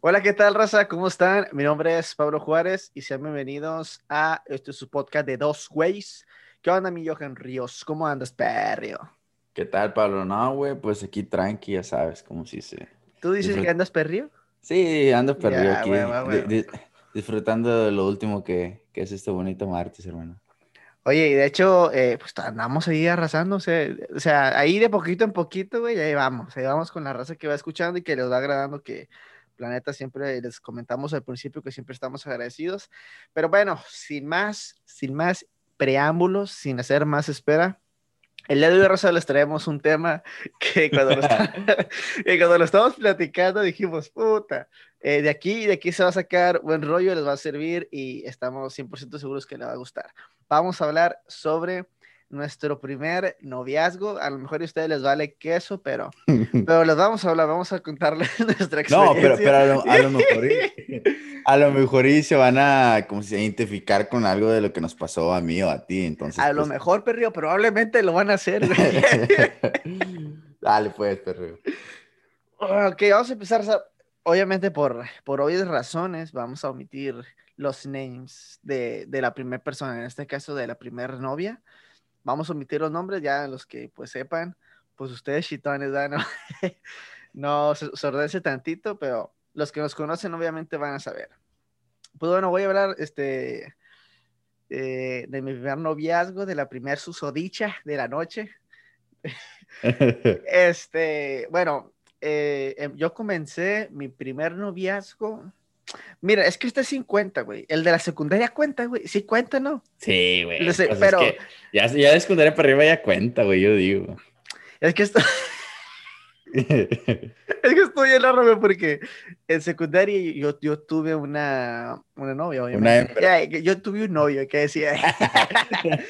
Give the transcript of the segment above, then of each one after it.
Hola, ¿qué tal, raza? ¿Cómo están? Mi nombre es Pablo Juárez y sean bienvenidos a este su podcast de Dos Güeyes. ¿Qué onda, mi Johan Ríos? ¿Cómo andas, perrio? ¿Qué tal, Pablo? No, güey, pues aquí tranqui, ya sabes, como si se... ¿Tú dices que andas perrio? Sí, ando perrio aquí, disfrutando de lo último que, que, es este bonito martes, hermano. Oye, y de hecho, eh, pues andamos ahí arrasando, o sea, ahí de poquito en poquito, güey, ahí vamos, ahí vamos con la raza que va escuchando y que les va agradando que Planeta siempre les comentamos al principio que siempre estamos agradecidos. Pero bueno, sin más, sin más preámbulos, sin hacer más espera, el día de hoy, Rosa, les traemos un tema que cuando lo, cuando lo platicando dijimos, puta, eh, de aquí, de aquí se va a sacar buen rollo, les va a servir y estamos 100% seguros que les va a gustar. Vamos a hablar sobre nuestro primer noviazgo. A lo mejor a ustedes les vale queso, pero, pero les vamos a hablar, vamos a contarles nuestra experiencia. No, pero, pero a, lo, mejor a lo mejor y se van a como si, identificar con algo de lo que nos pasó a mí o a ti. Entonces, a lo pues mejor, perrio, probablemente lo van a hacer. Dale, pues, perrio. Ok, vamos a empezar. Obviamente, por, por obvias razones, vamos a omitir los names de, de la primera persona, en este caso de la primera novia vamos a omitir los nombres, ya los que pues sepan, pues ustedes chitones, no, no sordense tantito, pero los que nos conocen obviamente van a saber. Pues bueno, voy a hablar este, eh, de mi primer noviazgo, de la primer susodicha de la noche. este, bueno, eh, em, yo comencé mi primer noviazgo Mira, es que este es 50, güey. El de la secundaria cuenta, güey. Sí cuenta, ¿no? Sí, güey. Pues pero... ya, ya de secundaria para arriba ya cuenta, güey, yo digo. Es que esto... es que estoy en raro, porque en secundaria yo, yo tuve una, una novia, obviamente. yo tuve un novio que decía.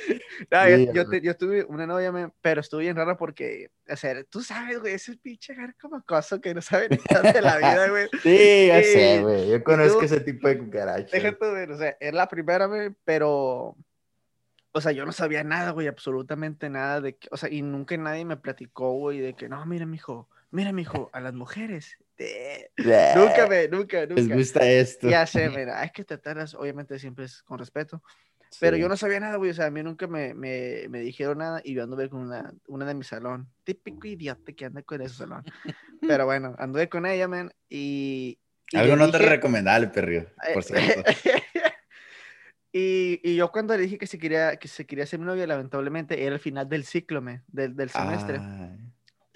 yo, yo, tuve una novia, pero estuve bien raro porque, o sea, tú sabes, güey, ese pinche como cosa que no sabe nada de la vida, güey. Sí, ya sé, güey. Yo conozco ese tipo de cucaracha. Déjate ver, o sea, es la primera, güey, pero o sea, yo no sabía nada, güey, absolutamente nada de que, o sea, y nunca nadie me platicó, güey, de que, no, mira, mijo, mira, mijo, a las mujeres. nunca me, nunca, nunca. Les gusta esto. Ya sé, mira, hay que tratarlas, obviamente siempre es con respeto. Pero yo no sabía nada, güey, o sea, a mí nunca me, me, me dijeron nada y yo anduve con una, una de mi salón. Típico idiota que anda con ese salón. Pero bueno, anduve con ella, man, y... Algo no te recomendable, perrio, por cierto. Y, y, yo cuando le dije que se quería, que se quería ser mi novia, lamentablemente era el final del ciclo, me, del, del semestre.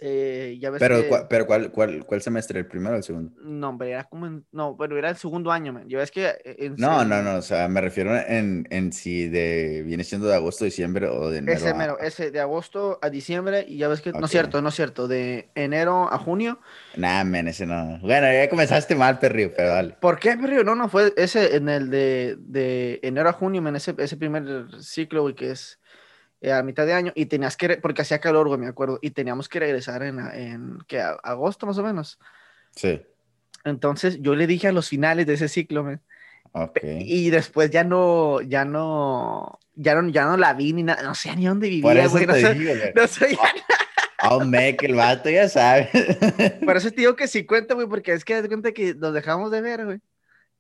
Eh, ya ves pero, pero ¿cuál, cuál, cuál semestre? ¿El primero o el segundo? No, hombre, era como en, no, bueno, era el segundo año, man. Yo ves que eh, no, no, no, o sea, me refiero en, en si de viene siendo de agosto a diciembre o de enero. Ese, mero, ese de agosto a diciembre y ya ves que no es cierto, no es cierto, de enero a junio. Nah, men, ese no. Bueno, ya comenzaste mal, perrio, pero dale. ¿Por qué, perrio? No, no, fue ese en el de, de enero a junio, men, ese, ese primer ciclo, güey, que es eh, a mitad de año y tenías que, porque hacía calor, güey, me acuerdo, y teníamos que regresar en, en ¿qué? agosto más o menos. Sí. Entonces yo le dije a los finales de ese ciclo, güey. Okay. Y después ya no, ya no, ya no, ya no la vi ni nada, no sé ni dónde vivía, güey. No, sé, no sé, Oh, me, que el vato ya sabe. Por eso te digo que sí cuenta, güey, porque es que de cuenta que nos dejamos de ver, güey.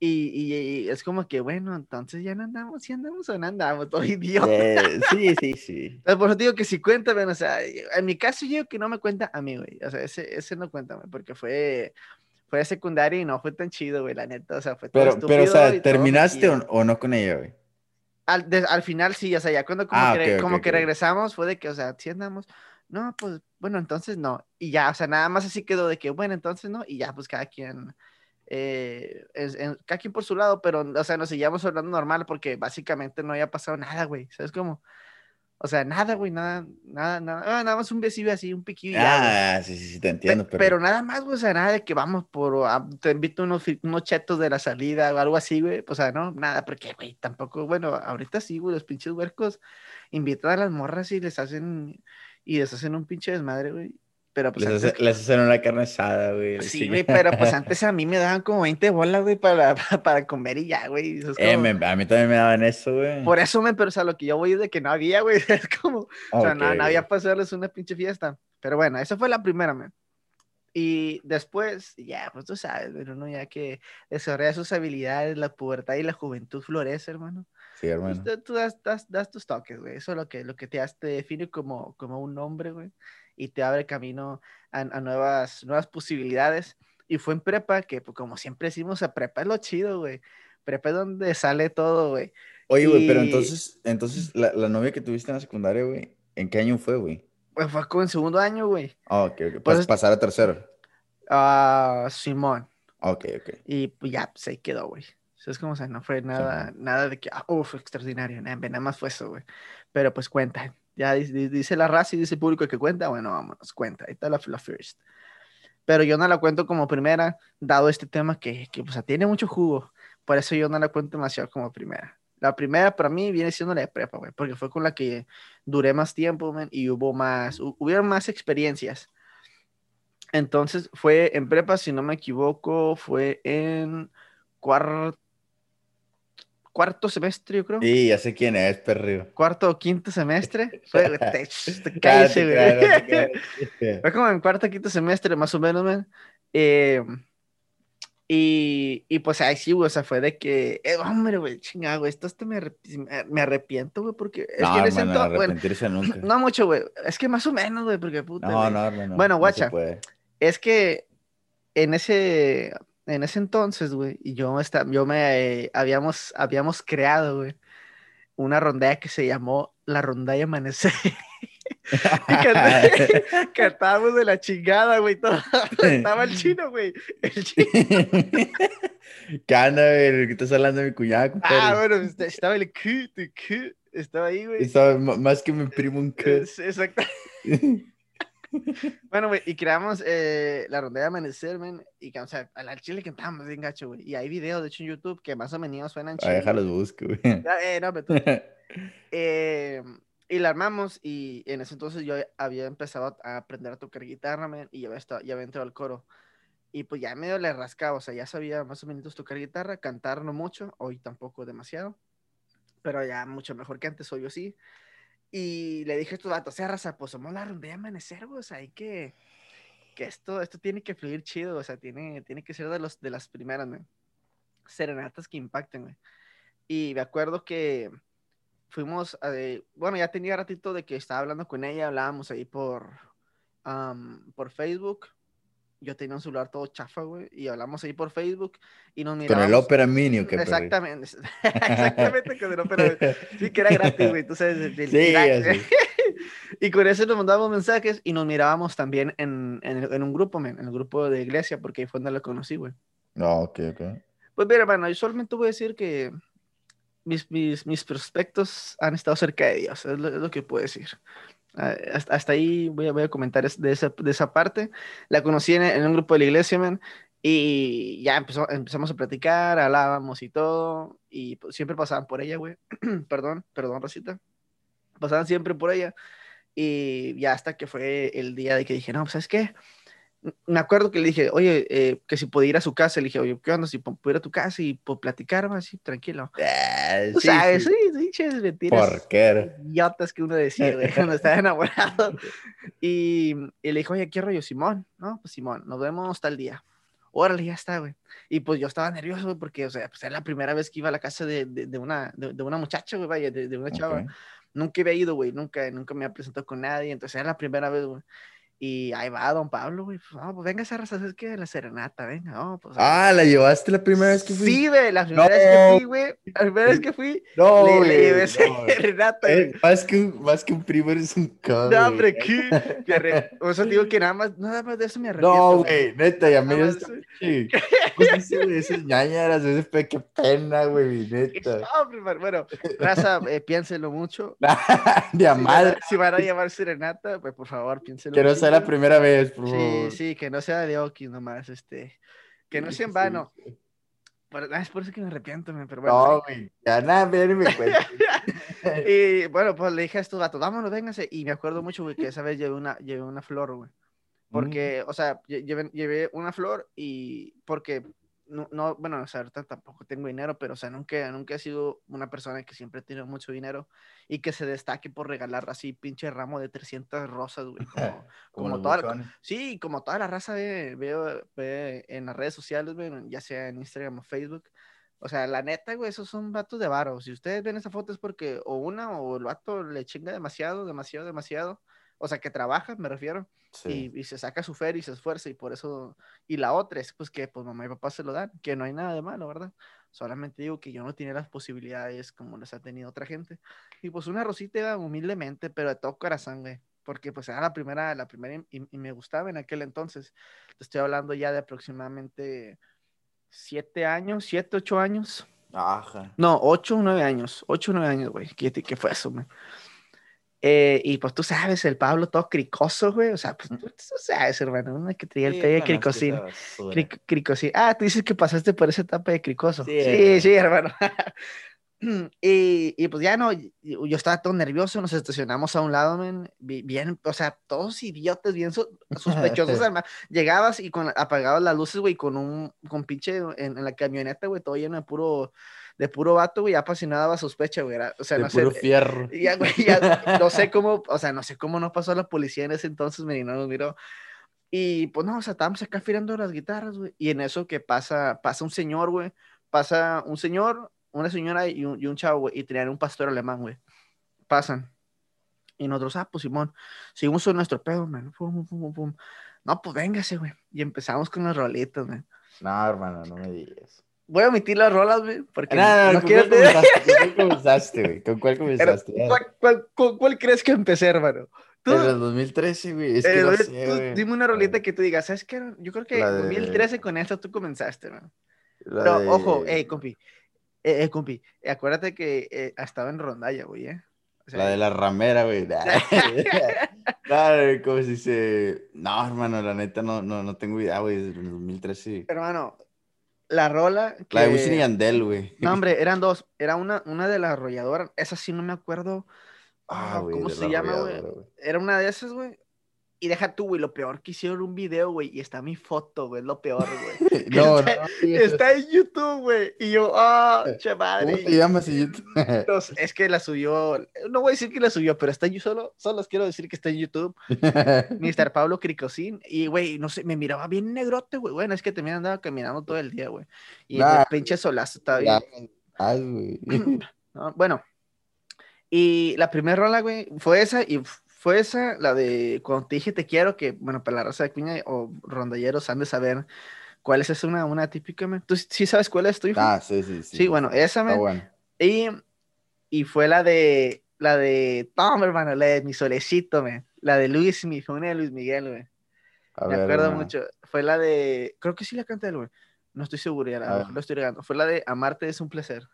Y, y, es como que, bueno, entonces ya no andamos, si andamos o no andamos, todo idiota. Eh, sí, sí, sí. por eso digo que si cuéntame, o sea, en mi caso yo que no me cuenta a mí, güey. O sea, ese, ese no cuéntame, porque fue, fue secundaria y no fue tan chido, güey, la neta. O sea, fue todo Pero, pero o sea, ¿terminaste o, no con ella, güey? Al, al, final sí, o sea, ya cuando como, ah, que, como que regresamos fue de que, o sea, si andamos, no, pues, bueno, entonces no. Y ya, o sea, nada más así quedó de que, bueno, entonces no, y ya, pues cada quien eh, es, cada quien por su lado, pero, o sea, nos seguíamos hablando normal porque básicamente no había pasado nada, güey, ¿sabes cómo? O sea, nada, güey, nada, nada, nada, ah, nada más un besillo así, un piquillo. Ah, sí, sí, sí, te entiendo. pero... pero... nada más, güey, o sea, nada de que vamos por, ah, te invito unos, unos chetos de la salida o algo así, güey, o sea, no, nada, porque, güey, tampoco, bueno, ahorita sí, güey, los pinches huercos invitan a las morras y les hacen, y les hacen un pinche desmadre, güey, pero pues les, hacen una carne asada, güey. Sí, güey, pero pues antes a mí me daban como 20 bolas, güey, para, para, comer y ya, güey. Eh, a mí también me daban eso, güey. Por eso, me, pero o sea, lo que yo voy es de que no había, güey. Es como, o sea, no, había para hacerles una pinche fiesta. Pero bueno, esa fue la primera, man. Y después, ya, pues tú sabes, pero no, ya que desarrolla sus habilidades, la pubertad y la juventud florece, hermano. Sí, Pues hermano. tú, tú das, das, das tus toques, güey. Eso es lo que, lo que te, hace- te define como, como un hombre, güey. Y te abre camino a, a nuevas, nuevas posibilidades. Y fue en prepa, que pues, como siempre decimos, a prepa es lo chido, güey. Prepa es donde sale todo, güey. Oye, güey, pero entonces, entonces la, la novia que tuviste en la secundaria, güey, ¿en qué año fue, güey? Pues fue como en segundo año, güey. Ah, ok, ok. Pues Pas- es- pasar a tercero. Ah, Simón. Ah, Ok, ok. Y pues ya, pues ahí quedó, güey. Es como, o sea, no fue nada, nada de que, ah, uf, extraordinario, nada, nada más fue eso, güey. Pero pues cuenta, ya dice, di- dice la raza y dice el público que cuenta, bueno, vámonos, cuenta, ahí está la, la first. Pero yo no la cuento como primera, dado este tema que, que pues, tiene mucho jugo. Por eso yo no la cuento demasiado como primera. La primera para mí viene siendo la de prepa, güey, porque fue con la que duré más tiempo, man, y hubo más, hu- hubieron más experiencias. Entonces fue en prepa, si no me equivoco, fue en cuar- cuarto semestre, yo creo. Sí, ya sé quién es, perro. Cuarto o quinto semestre. Fue, te, te cállese, güey. no creas. Fue como en cuarto o quinto semestre, más o menos, man. Eh, y, y pues ahí sí, güey, o sea, fue de que, eh, hombre, güey, chingada, güey, esto hasta me, me arrepiento, güey, porque es No, que en ese hermano, entonces, bueno, arrepentirse nunca. no mucho, güey, es que más o menos, güey, porque puta, No, no. Bueno, no se guacha. Es que en ese, en ese entonces, güey, y yo, esta- yo me, eh, habíamos, habíamos creado, güey, una rondalla que se llamó la rondalla amanecer. cantábamos de la chingada, güey, todo. Estaba el chino, güey. El chino. ¿Qué onda, güey? ¿Qué estás hablando de mi cuñada, compadre? Ah, bueno, este- estaba el Q, tu Q, estaba ahí, güey. Estaba más que mi primo un. Es- Exacto. Bueno, güey, y creamos eh, la rondalla de amanecer, men, y que, o sea, al chile cantábamos bien gacho, güey. Y hay videos, de hecho, en YouTube que más o menos suenan chidos. déjalos busco, güey. Eh, no, pero tú- eh, y la armamos, y en ese entonces yo había empezado a aprender a tocar guitarra, men, y ya había, estado- ya había entrado al coro. Y pues ya medio le rascaba, o sea, ya sabía más o menos tocar guitarra, cantar no mucho, hoy tampoco demasiado, pero ya mucho mejor que antes, hoy yo sí. Y le dije a estos vatos, o sea, raza, pues somos la rondalla de amanecer, güey, o sea, hay que, que esto, esto tiene que fluir chido, o sea, tiene, tiene que ser de, los, de las primeras, güey. Serenatas que impacten, güey. Y me acuerdo que fuimos, a bueno, ya tenía ratito de que estaba hablando con ella, hablábamos ahí por, am, por Facebook. Yo tenía un celular todo chafa, güey, y hablamos ahí por Facebook y nos Con mirábamos. el Opera Mini, ¿o qué, perro? Exactamente, exactamente con el Opera. Sí, que era gratis, güey, del- del Sí, sé. Y con eso nos mandábamos mensajes y nos mirábamos también en, en, en un grupo, men, en el grupo de iglesia, porque ahí fue donde la conocí, güey. No, ok, ok. Pues mira, hermano, yo solamente voy a decir que mis, mis, mis prospectos han estado cerca de Dios, es lo, es lo que puedo decir. Ah, Hasta, ahí voy a, voy a comentar de esa, de esa parte. La conocí en, en un grupo de la iglesia, y ya empezó, empezamos a platicar, hablábamos y todo, y pues, siempre pasaban por ella, güey. perdón, perdón, Rosita. Pasaban siempre por ella, y ya hasta que fue el día de que dije, no, pues, ¿sabes qué? Me acuerdo que le dije, oye, eh, que si podía ir a su casa, le dije, oye, ¿qué onda? Si pu- pudiera ir a tu casa y pues, platicar, más así, tranquilo. Ah, Tú sí, sabes, sí. sí, sí, mentiras. Porquero. Idiotas que uno decía, güey, cuando estaba enamorado. Y, y le dijo, oye, ¿qué rollo, Simón? No, pues Simón, nos vemos tal día. Órale, ya está, güey. Y pues yo estaba nervioso, güey, porque, o sea, pues era la primera vez que iba a la casa de, de, de una, de, de una muchacha, güey, vaya, de, una chava. Ok. Nunca había ido, güey, nunca, nunca me había presentado con nadie, entonces era la primera vez, güey. Y ahí va don Pablo, güey. Pues, no, pues venga esa raza, es que la serenata, venga, no, pues. Ah, ¿la llevaste la primera vez que fui? Sí, güey, la primera vez que No. fui, güey. La primera vez que fui, No, le, le llevé no. serenata, güey. Eh, más, que un, más que un primo eres un cabrón. No, hombre, ¿qué? Arre- O sea, digo que nada más, nada más de eso me arrepiento. No, güey, neta, ya me dio Pues güey, esas ñañaras, ese pe, qué pena, güey, neta. No, hombre, bueno, raza, eh, piénselo mucho. De Si van, madre, a, si van a llevar serenata, pues por favor, piénselo que no sea la primera vez, por Sí, favor. sí, que no sea de Oki nomás, este. Que no sea en Sí, vano. sí. Por- ah, es por eso que me arrepiento, man, pero bueno. No, güey, ya nada, me cuenta. Y bueno, pues le dije a estos gatos, vámonos, vénganse. Y me acuerdo mucho, güey, que esa vez llevé una, llevé una flor, güey. Porque, o sea, lle- llevé, llevé una flor y porque no, no, bueno, o sea, ahorita tampoco tengo dinero, pero, o sea, nunca, nunca he sido una persona que siempre tiene mucho dinero y que se destaque por regalar así pinche ramo de 300 rosas, güey. Como, como, toda, la- sí, como toda la raza ve, veo ve en las redes sociales, güey, ya sea en Instagram o Facebook. O sea, la neta, güey, esos son vatos de varo. Si ustedes ven esa foto es porque o una o el vato le chinga demasiado, demasiado, demasiado. O sea, que trabaja, me refiero Sí. y, y se saca su fer y se esfuerza y por eso, y la otra es pues que pues mamá y papá se lo dan, que no hay nada de malo, ¿verdad? Solamente digo que yo no tenía las posibilidades como las ha tenido otra gente. Y pues una rosita humildemente, pero de todo corazón, güey. Porque pues era la primera, la primera y, y- me gustaba en aquel entonces. Te estoy hablando ya de aproximadamente siete años, siete, ocho años. Ajá. No, ocho nueve años. Ocho nueve años, güey. ¿Qué, qué fue eso, güey? Eh, y pues tú sabes, el Pablo todo cricoso, güey. O sea, pues tú, tú sabes, hermano, uno que traía el Sí, pelo de cricosín. Cric- cricosín. Ah, tú dices que pasaste por esa etapa de cricoso. Sí, Sí, hermano. sí, hermano. y, y pues ya no, yo estaba todo nervioso, nos estacionamos a un lado, bi- bien, o sea, todos idiotas, bien so- sospechosos, hermano. Llegabas y con, apagabas las luces, güey, con un, con pinche en, en la camioneta, güey, todo lleno de puro, de puro vato, güey, ya apasionada sospecha, güey, o sea, de no sé, puro fierro. y ya, güey, ya no sé cómo, o sea, no sé cómo no pasó la policía en ese entonces, me no nos miró. Y pues no, o sea, estábamos acá afilando las guitarras, güey. Y en eso que pasa, pasa un señor, güey. Pasa un señor, una señora y un, y un chavo, güey. Y tenían un pastor alemán, güey. Pasan. Y nosotros, ah, pues Simón, seguimos con nuestro pedo, man. Pum, pum, pum, pum. No, pues véngase, güey. Y empezamos con las rolitas, güey. No, hermano, no me digas. Voy a omitir las rolas, güey, porque No, no, no ¿con quiero? ¿Con cuál comenzaste, güey? ¿Con cuál Pero, comenzaste? Ya. ¿cuál, cuál, cuál- cuál crees que empecé, hermano? Tú, En el 2013, güey. Es que no tú sé, güey. dime una rolita que tú digas, ¿sabes qué? Yo creo que en de- 2013 con esta tú comenzaste, hermano. Pero de- ojo, eh, compi, eh, eh, compi, acuérdate que eh, estaba en rondalla, güey, ¿eh? O sea, La de la ramera, güey. Claro, como si se... No, hermano, la neta no, no, no tengo idea, güey. Desde el 2013. Hermano, la rola que... La de Wisin y Yandel, güey. No, hombre, eran dos. Era una, una de la arrolladora. Esa sí no me acuerdo. Ah, ah, ¿Cómo se la llama, güey. Era una de esas, güey. Y deja tú, güey, lo peor que hicieron un video, güey, y está mi foto, güey, es lo peor, güey. No, no, Está- en YouTube, güey. Y yo, ah, ¿Cómo chaval. te llamas en YouTube? Entonces, es que la subió, no voy a decir que la subió, pero está en YouTube, solo, solo quiero decir que está en YouTube, Mr. Pablo Cricosín, y güey, no sé, me miraba bien negrote, güey, bueno, es que también andaba caminando todo el día, güey, y Nah, el pinche solazo estaba bien, ay, güey. ¿no? bueno, y la primera rola, güey, fue esa, y fue esa, la de cuando te dije te quiero, que, bueno, para la raza de cuña o rondalleros han de saber cuál es esa, una, una típica, man. ¿Tú sí sabes cuál es tu hijo? Ah, sí, sí, sí. sí, bueno, esa, man, bueno. Y, y fue la de, la de, Tom, hermano, la de mi solecito, me. La de Luis, mi una de Luis Miguel, güey. Me ver, acuerdo hermano. mucho. Fue la de, creo que sí la canté, güey. No estoy seguro, ya la, lo estoy regando. Fue la de Amarte es un placer.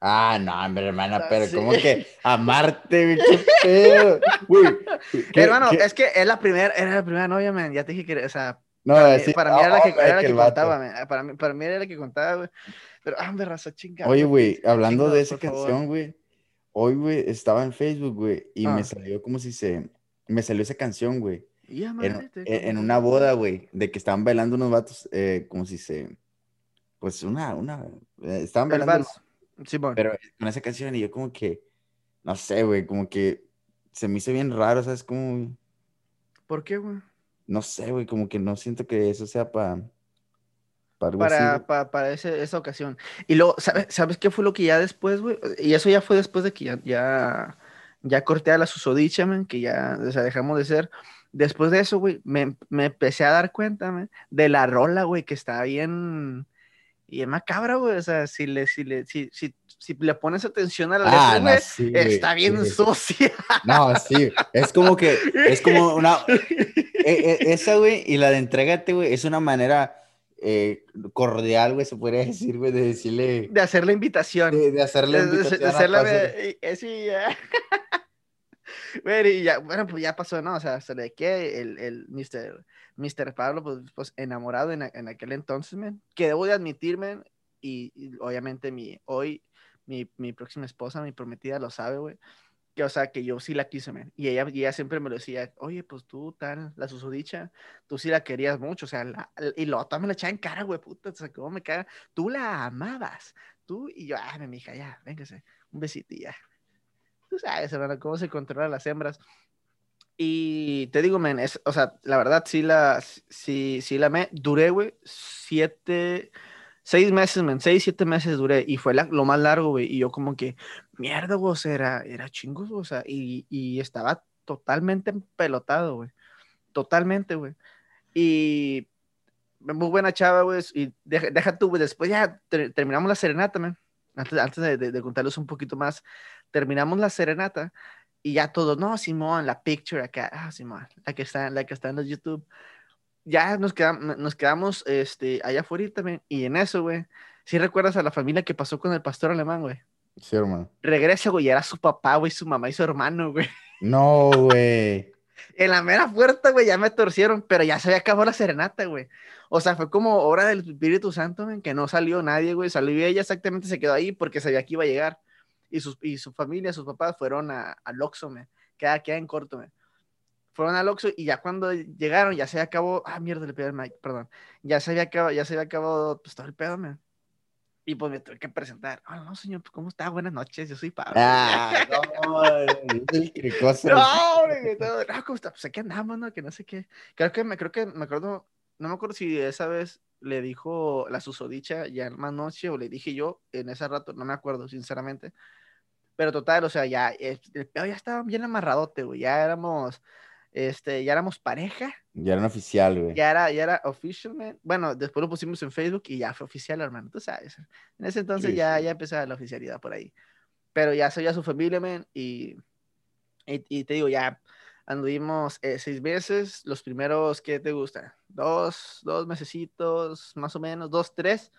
Ah, no, hombre, hermana, Ah, pero sí. ¿cómo que amarte? ¿Qué pedo? Güey, ¿qué- Hermano, qué? es que es la primera, era la primera novia, man. Ya te dije que, o sea, No, para, mí, sí, para mí era la que, oh, era la que que el vato. contaba, man. Para mí, para mí era la que contaba, güey. Pero, ah, me raza chingada. Oye, güey, hablando de esa canción, güey, hoy, güey, estaba en Facebook, güey, y Ah. me salió como si se... Me salió esa canción, güey, Y en, amarte en- como una boda, güey, de que estaban bailando unos vatos, eh, como si se... Pues una, una... eh, estaban bailando, vals. Simón. pero con esa canción, y yo como que, no sé, güey, como que se me hizo bien raro, ¿sabes? Como, ¿Por qué, güey? no sé, güey, como que no siento que eso sea para... Para algo así, para, güey. pa- para ese- esa ocasión. Y luego, ¿sabes, ¿sabes qué fue lo que ya después, güey? Y eso ya fue después de que ya, ya, ya corté a la susodicha, man, que ya, o sea, dejamos de ser. Después de eso, güey, me, me empecé a dar cuenta, man, de la rola, güey, que está bien, bien macabra, güey. O sea, si le, si le, si, si, si le pones atención a la Ah, letra, no, güey, sí, güey, está bien sí. sucia. No, sí, es como que, es como una, e- e- esa, güey, y la de entrégate, güey, es una manera eh, cordial, güey, se podría decir, güey, de decirle, De hacer la invitación. de, de hacerle de, de- de y- eh, sí, ya. bueno, y ya, bueno, pues ya pasó, ¿no? O sea, hasta de que el, el Mr. Mr. Pablo, pues, pues enamorado en, en aquel entonces, man, que debo de admitir, man, y, y obviamente mi, hoy, mi, mi próxima esposa, mi prometida, lo sabe, güey. que, o sea, que yo sí la quise, man. Y ella, y ella siempre me lo decía, oye, pues tú, tal, la susodicha, tú sí la querías mucho, o sea, la, y lo también la echaba en cara, güey, puta, o sea, cómo me caga. Tú la amabas, tú, y yo, ah, mi hija, ya, véngase, un besito ya. Tú sabes, hermano, cómo se controlan las hembras. Y te digo, men, es, o sea, la verdad, sí la, sí, sí la me, duré, güey, siete, seis meses, men, seis, siete meses duré, y fue lo más largo, güey, y yo como que, mierda, güey, era, era chingo, o sea, y, y estaba totalmente pelotado, güey, totalmente, güey, y muy buena chava, güey, y deja, deja tú, güey, después ya terminamos la serenata, men, antes, antes de, de, de contarles un poquito más, terminamos la serenata, y ya todo, no, Simón, la picture acá, ah, Simón, la que está, la que está en los YouTube. Ya nos quedamos, nos quedamos este, allá afuera también, y en eso, güey, si recuerdas a la familia que pasó con el pastor alemán, güey. Sí, hermano. Regresa, güey, era su papá, güey, su mamá y su hermano, güey. No, güey. En la mera puerta, güey, ya me torcieron, pero ya se había acabado la serenata, güey. O sea, fue como obra del Espíritu Santo, güey, que no salió nadie, güey. Salió ella exactamente, se quedó ahí porque sabía que iba a llegar y, sus, y su familia, sus papás fueron a, al Oxxo, me. Queda, queda en corto, me. Fueron al Oxxo y ya cuando llegaron, ya se acabó, ah, mierda, le pido el mic, perdón. Ya se había acabado, ya se había acabado, pues todo el pedo, me. Y pues me tuve que presentar. Ah, no, señor, pues, ¿cómo está? Buenas noches, yo soy Pablo. Ah, no, es el cosa. No, no, no, ¿cómo está? Pues aquí andamos, ¿no? Que no sé qué. Creo que me, creo que me acuerdo, no me acuerdo si esa vez le dijo la susodicha ya más noche o le dije yo en ese rato, no me acuerdo, sinceramente. Pero total, o sea, ya, el pedo ya estaba bien amarradote, güey. Ya éramos, este, ya éramos pareja. Ya era oficial, güey. Ya era, ya era official, Bueno, después lo pusimos en Facebook y ya fue oficial, hermano. Tú sabes. En ese entonces ya, ya empezaba la oficialidad por ahí. Pero ya soy ya su familia, man. Y, y, te digo, ya anduvimos eh, seis meses. Los primeros, ¿qué te gusta? Dos, dos mesecitos, más o menos, dos, tres.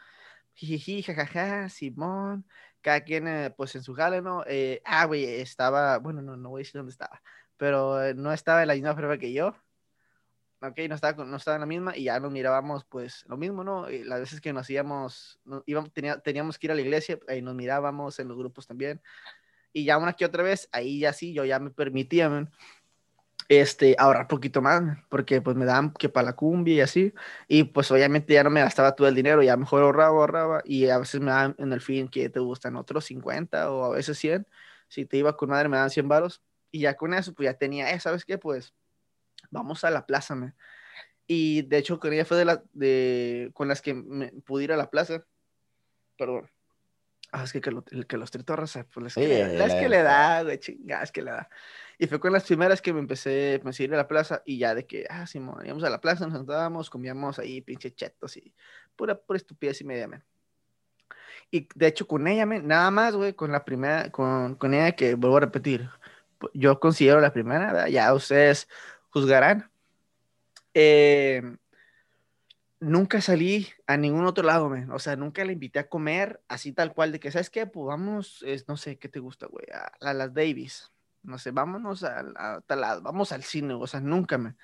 Jijiji, jajaja, Simón cada quien eh, pues en su jale, ¿no? Eh, ah, güey, estaba, bueno, no, no voy a decir dónde estaba, pero eh, no estaba en la misma prueba que yo, ok, no estaba, no estaba en la misma y ya nos mirábamos pues lo mismo, ¿no? Y las veces que nos íbamos, íbamos tenía, teníamos que ir a la iglesia, ahí nos mirábamos en los grupos también, y ya una que otra vez, ahí ya sí, yo ya me permitía, man, este, ahorrar poquito más, porque pues me daban que para la cumbia y así, y pues obviamente ya no me gastaba todo el dinero, ya mejor ahorraba, ahorraba, y a veces me daban en el fin que te gustan otros 50 o a veces 100, si te iba con madre me daban 100 varos, y ya con eso pues ya tenía, eh, ¿sabes qué? Pues vamos a la plaza, me. Y de hecho con ella fue de la, de, con las que me pude ir a la plaza, perdón, Ah, es que, que, lo, que los tritorras, pues es que, es que le da, güey, chinga, es que le da. Y fue con las primeras que me empecé, a ir a la plaza y ya de que, ah, sí, íbamos a la plaza, nos sentábamos, comíamos ahí pinche chetos y pura, pura estupidez y media, man. Y de hecho con ella, man, nada más, güey, con la primera, con, con ella que vuelvo a repetir, yo considero la primera, ya ustedes juzgarán. Eh, nunca salí a ningún otro lado, man. O sea, nunca la invité a comer así tal cual de que, ¿sabes qué? Pues vamos, es, no sé, ¿qué te gusta, güey? A, las Davis. No sé, vámonos a, tal lado, vamos al cine, o sea, nunca me,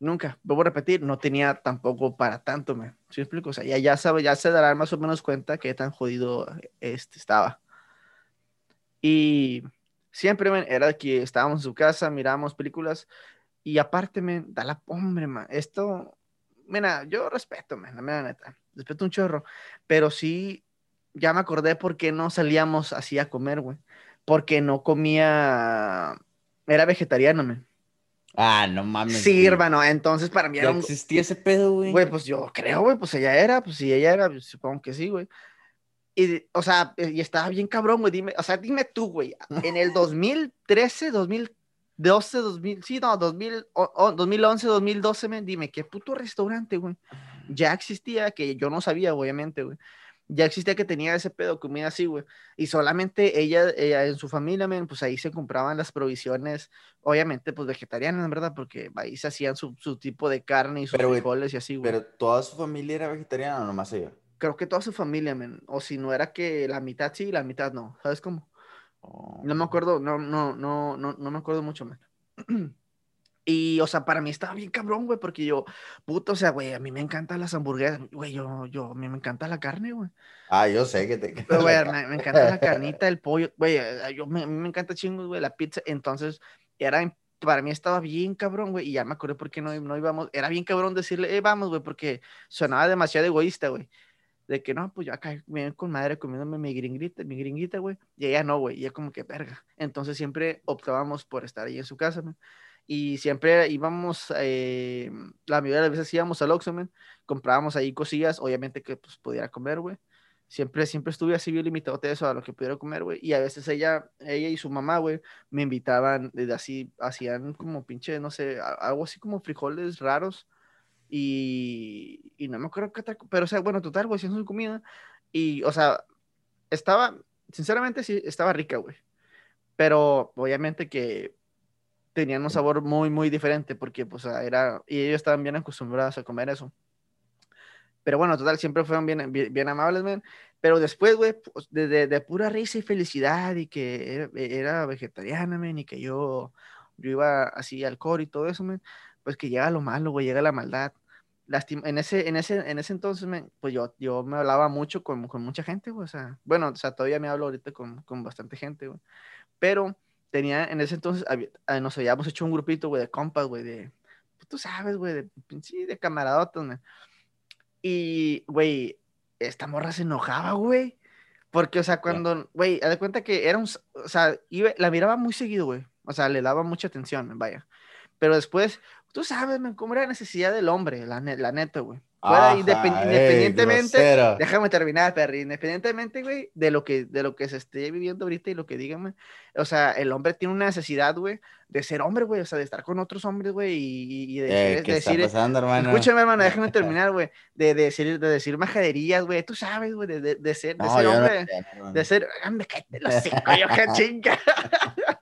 nunca, vuelvo a repetir, no tenía tampoco para tanto, me, ¿sí explico? O sea, ya, ya sabe, ya se dará más o menos cuenta que tan jodido este estaba. Y siempre, me era que estábamos en su casa, mirábamos películas, y aparte, me da la hombre, man, esto mira, yo respeto, man, la neta, respeto un chorro, pero sí, ya me acordé por qué no salíamos así a comer, güey, porque no comía, era vegetariano, man. Ah, no mames. Sí, hermano, entonces para mí era existía ese pedo, güey? Güey, pues yo creo, güey, pues ella era, pues si ella era, pues, supongo que sí, güey. Y, o sea, y estaba bien cabrón, güey, dime, o sea, dime tú, güey, en el 2013, 2014, 12, 2000, sí, no, 2000, 2011, 2012, me dime, ¿qué puto restaurante, güey? Ya existía, que yo no sabía, obviamente, güey. Ya existía que tenía ese pedo, comida así, güey. Y solamente ella, ella en su familia, men, pues ahí se compraban las provisiones, obviamente, pues vegetarianas, ¿verdad? Porque ahí se hacían su, su tipo de carne y sus frijoles y así, güey. Pero toda su familia era vegetariana o nomás ella? Creo que toda su familia, men. O si no era que la mitad sí y la mitad no. ¿Sabes cómo? No me acuerdo, no, no, no, no, no me acuerdo mucho, man. Y, o sea, para mí estaba bien cabrón, güey, porque yo, puto, o sea, güey, a mí me encantan las hamburguesas, güey, yo, yo, a mí me encanta la carne, güey. Ah, yo sé que te Pero, güey, me, me encanta la carnita, el pollo, güey, yo, me, a mí me encanta chingos, güey, la pizza. Entonces, era, para mí estaba bien cabrón, güey, y ya me acordé por qué no, no íbamos, era bien cabrón decirle, eh, vamos, güey, porque sonaba demasiado egoísta, güey. De que no, pues yo acá bien con madre comiéndome mi gringuita, mi gringuita, güey. Y ella no, güey, y ella como que verga. Entonces siempre optábamos por estar ahí en su casa, güey y siempre íbamos, eh, la mayoría de las veces íbamos al Oxxo, comprábamos ahí cosillas, obviamente que pues pudiera comer, güey. Siempre, siempre estuve así bien limitado de eso a lo que pudiera comer, güey. Y a veces ella, ella y su mamá, güey, me invitaban, desde así, hacían como pinche, no sé, algo así como frijoles raros. Y, y no me acuerdo qué tal, pero o sea, bueno, total, güey, hacían su comida. Y, o sea, estaba, sinceramente sí, estaba rica, güey. Pero obviamente que tenían un sabor muy, muy diferente porque, pues, era, y ellos estaban bien acostumbrados a comer eso. Pero bueno, total, siempre fueron bien, bien, amables, man. Pero después, güey, pues, de, de, pura risa y felicidad y que era, era vegetariana, man, y que yo, yo iba así al y todo eso, man, pues que llega lo malo, güey, llega la maldad. En ese, en ese, en ese entonces, man, pues yo, yo me hablaba mucho con, con mucha gente, güey, o sea, bueno, o sea, todavía me hablo ahorita con, con bastante gente, güey. Pero tenía, en ese entonces, ah, nos habíamos hecho un grupito, güey, de compas, güey, de, pues, tú sabes, güey, de, sí, de camaradotas, güey. Y, güey, esta morra se enojaba, güey. Porque, o sea, cuando, güey, haz de cuenta que era un, o sea, iba, la miraba muy seguido, güey. O sea, le daba mucha atención, vaya. Pero después, tú sabes, man, cómo era la necesidad del hombre, la, la neta, güey independientemente, déjame terminar, Perry, independientemente, güey, de lo que, de lo que se esté viviendo ahorita y lo que díganme, o sea, el hombre tiene una necesidad, güey, de ser hombre, güey, o sea, de estar con otros hombres, güey, y, y, de, eh, ¿qué decir, está pasando, hermano? escúchame, hermano, déjame terminar, güey, de, de, decir, de decir majaderías, güey, tú sabes, güey, de, de, ser, de ser hombre, de ser, me cállate los cinco, yo, chinga.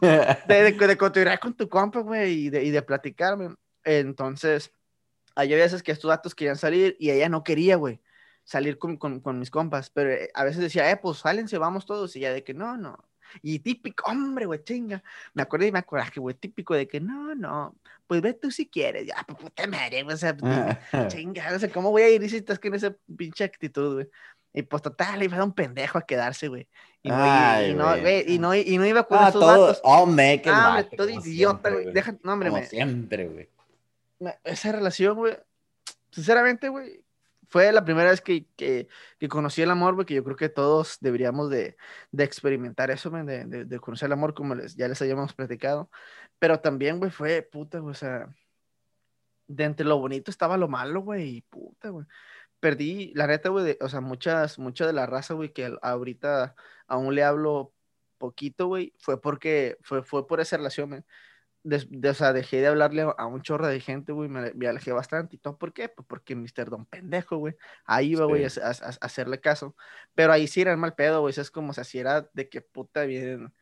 de, de, continuar con tu compa, güey, y de, y de platicarme. Entonces, hay veces que estos datos querían salir y ella no quería, güey, salir con, con, con, mis compas, pero eh, a veces decía, eh, pues sálense, vamos todos, y ella de que no, no. Y típico, hombre, güey, chinga. Me acordé y me acordé, güey, típico de que no, no, pues ve tú si quieres, ya, pues puta madre, o sea, chinga, no sé cómo voy a ir si estás con esa pinche actitud, güey. Y pues total, iba a un pendejo a quedarse, güey. Y, y, no, güey, y, no, y no iba con ah, esos todo, vatos. Oh, me, que ah, todo idiota, güey. Deja, no, hombre, como siempre, güey esa relación, güey, sinceramente, güey, fue la primera vez que, que, que, conocí el amor, güey, que yo creo que todos deberíamos de, de experimentar eso, güey, de, de, de, conocer el amor como les, ya les habíamos platicado. Pero también, güey, fue puta, güey, o sea, de entre lo bonito estaba lo malo, güey, y puta, güey. Perdí, la neta, güey, o sea, muchas, mucha de la raza, güey, que ahorita aún le hablo poquito, güey, fue porque, fue, fue por esa relación, güey de, o sea, dejé de hablarle a un chorro de gente, güey, me, me, alejé bastante. ¿Y todo por qué? Pues porque Mr. Don Pendejo, güey, ahí iba, güey, a, hacerle caso. Pero ahí sí era el mal pedo, güey, es como, o sea, si era de que puta bien,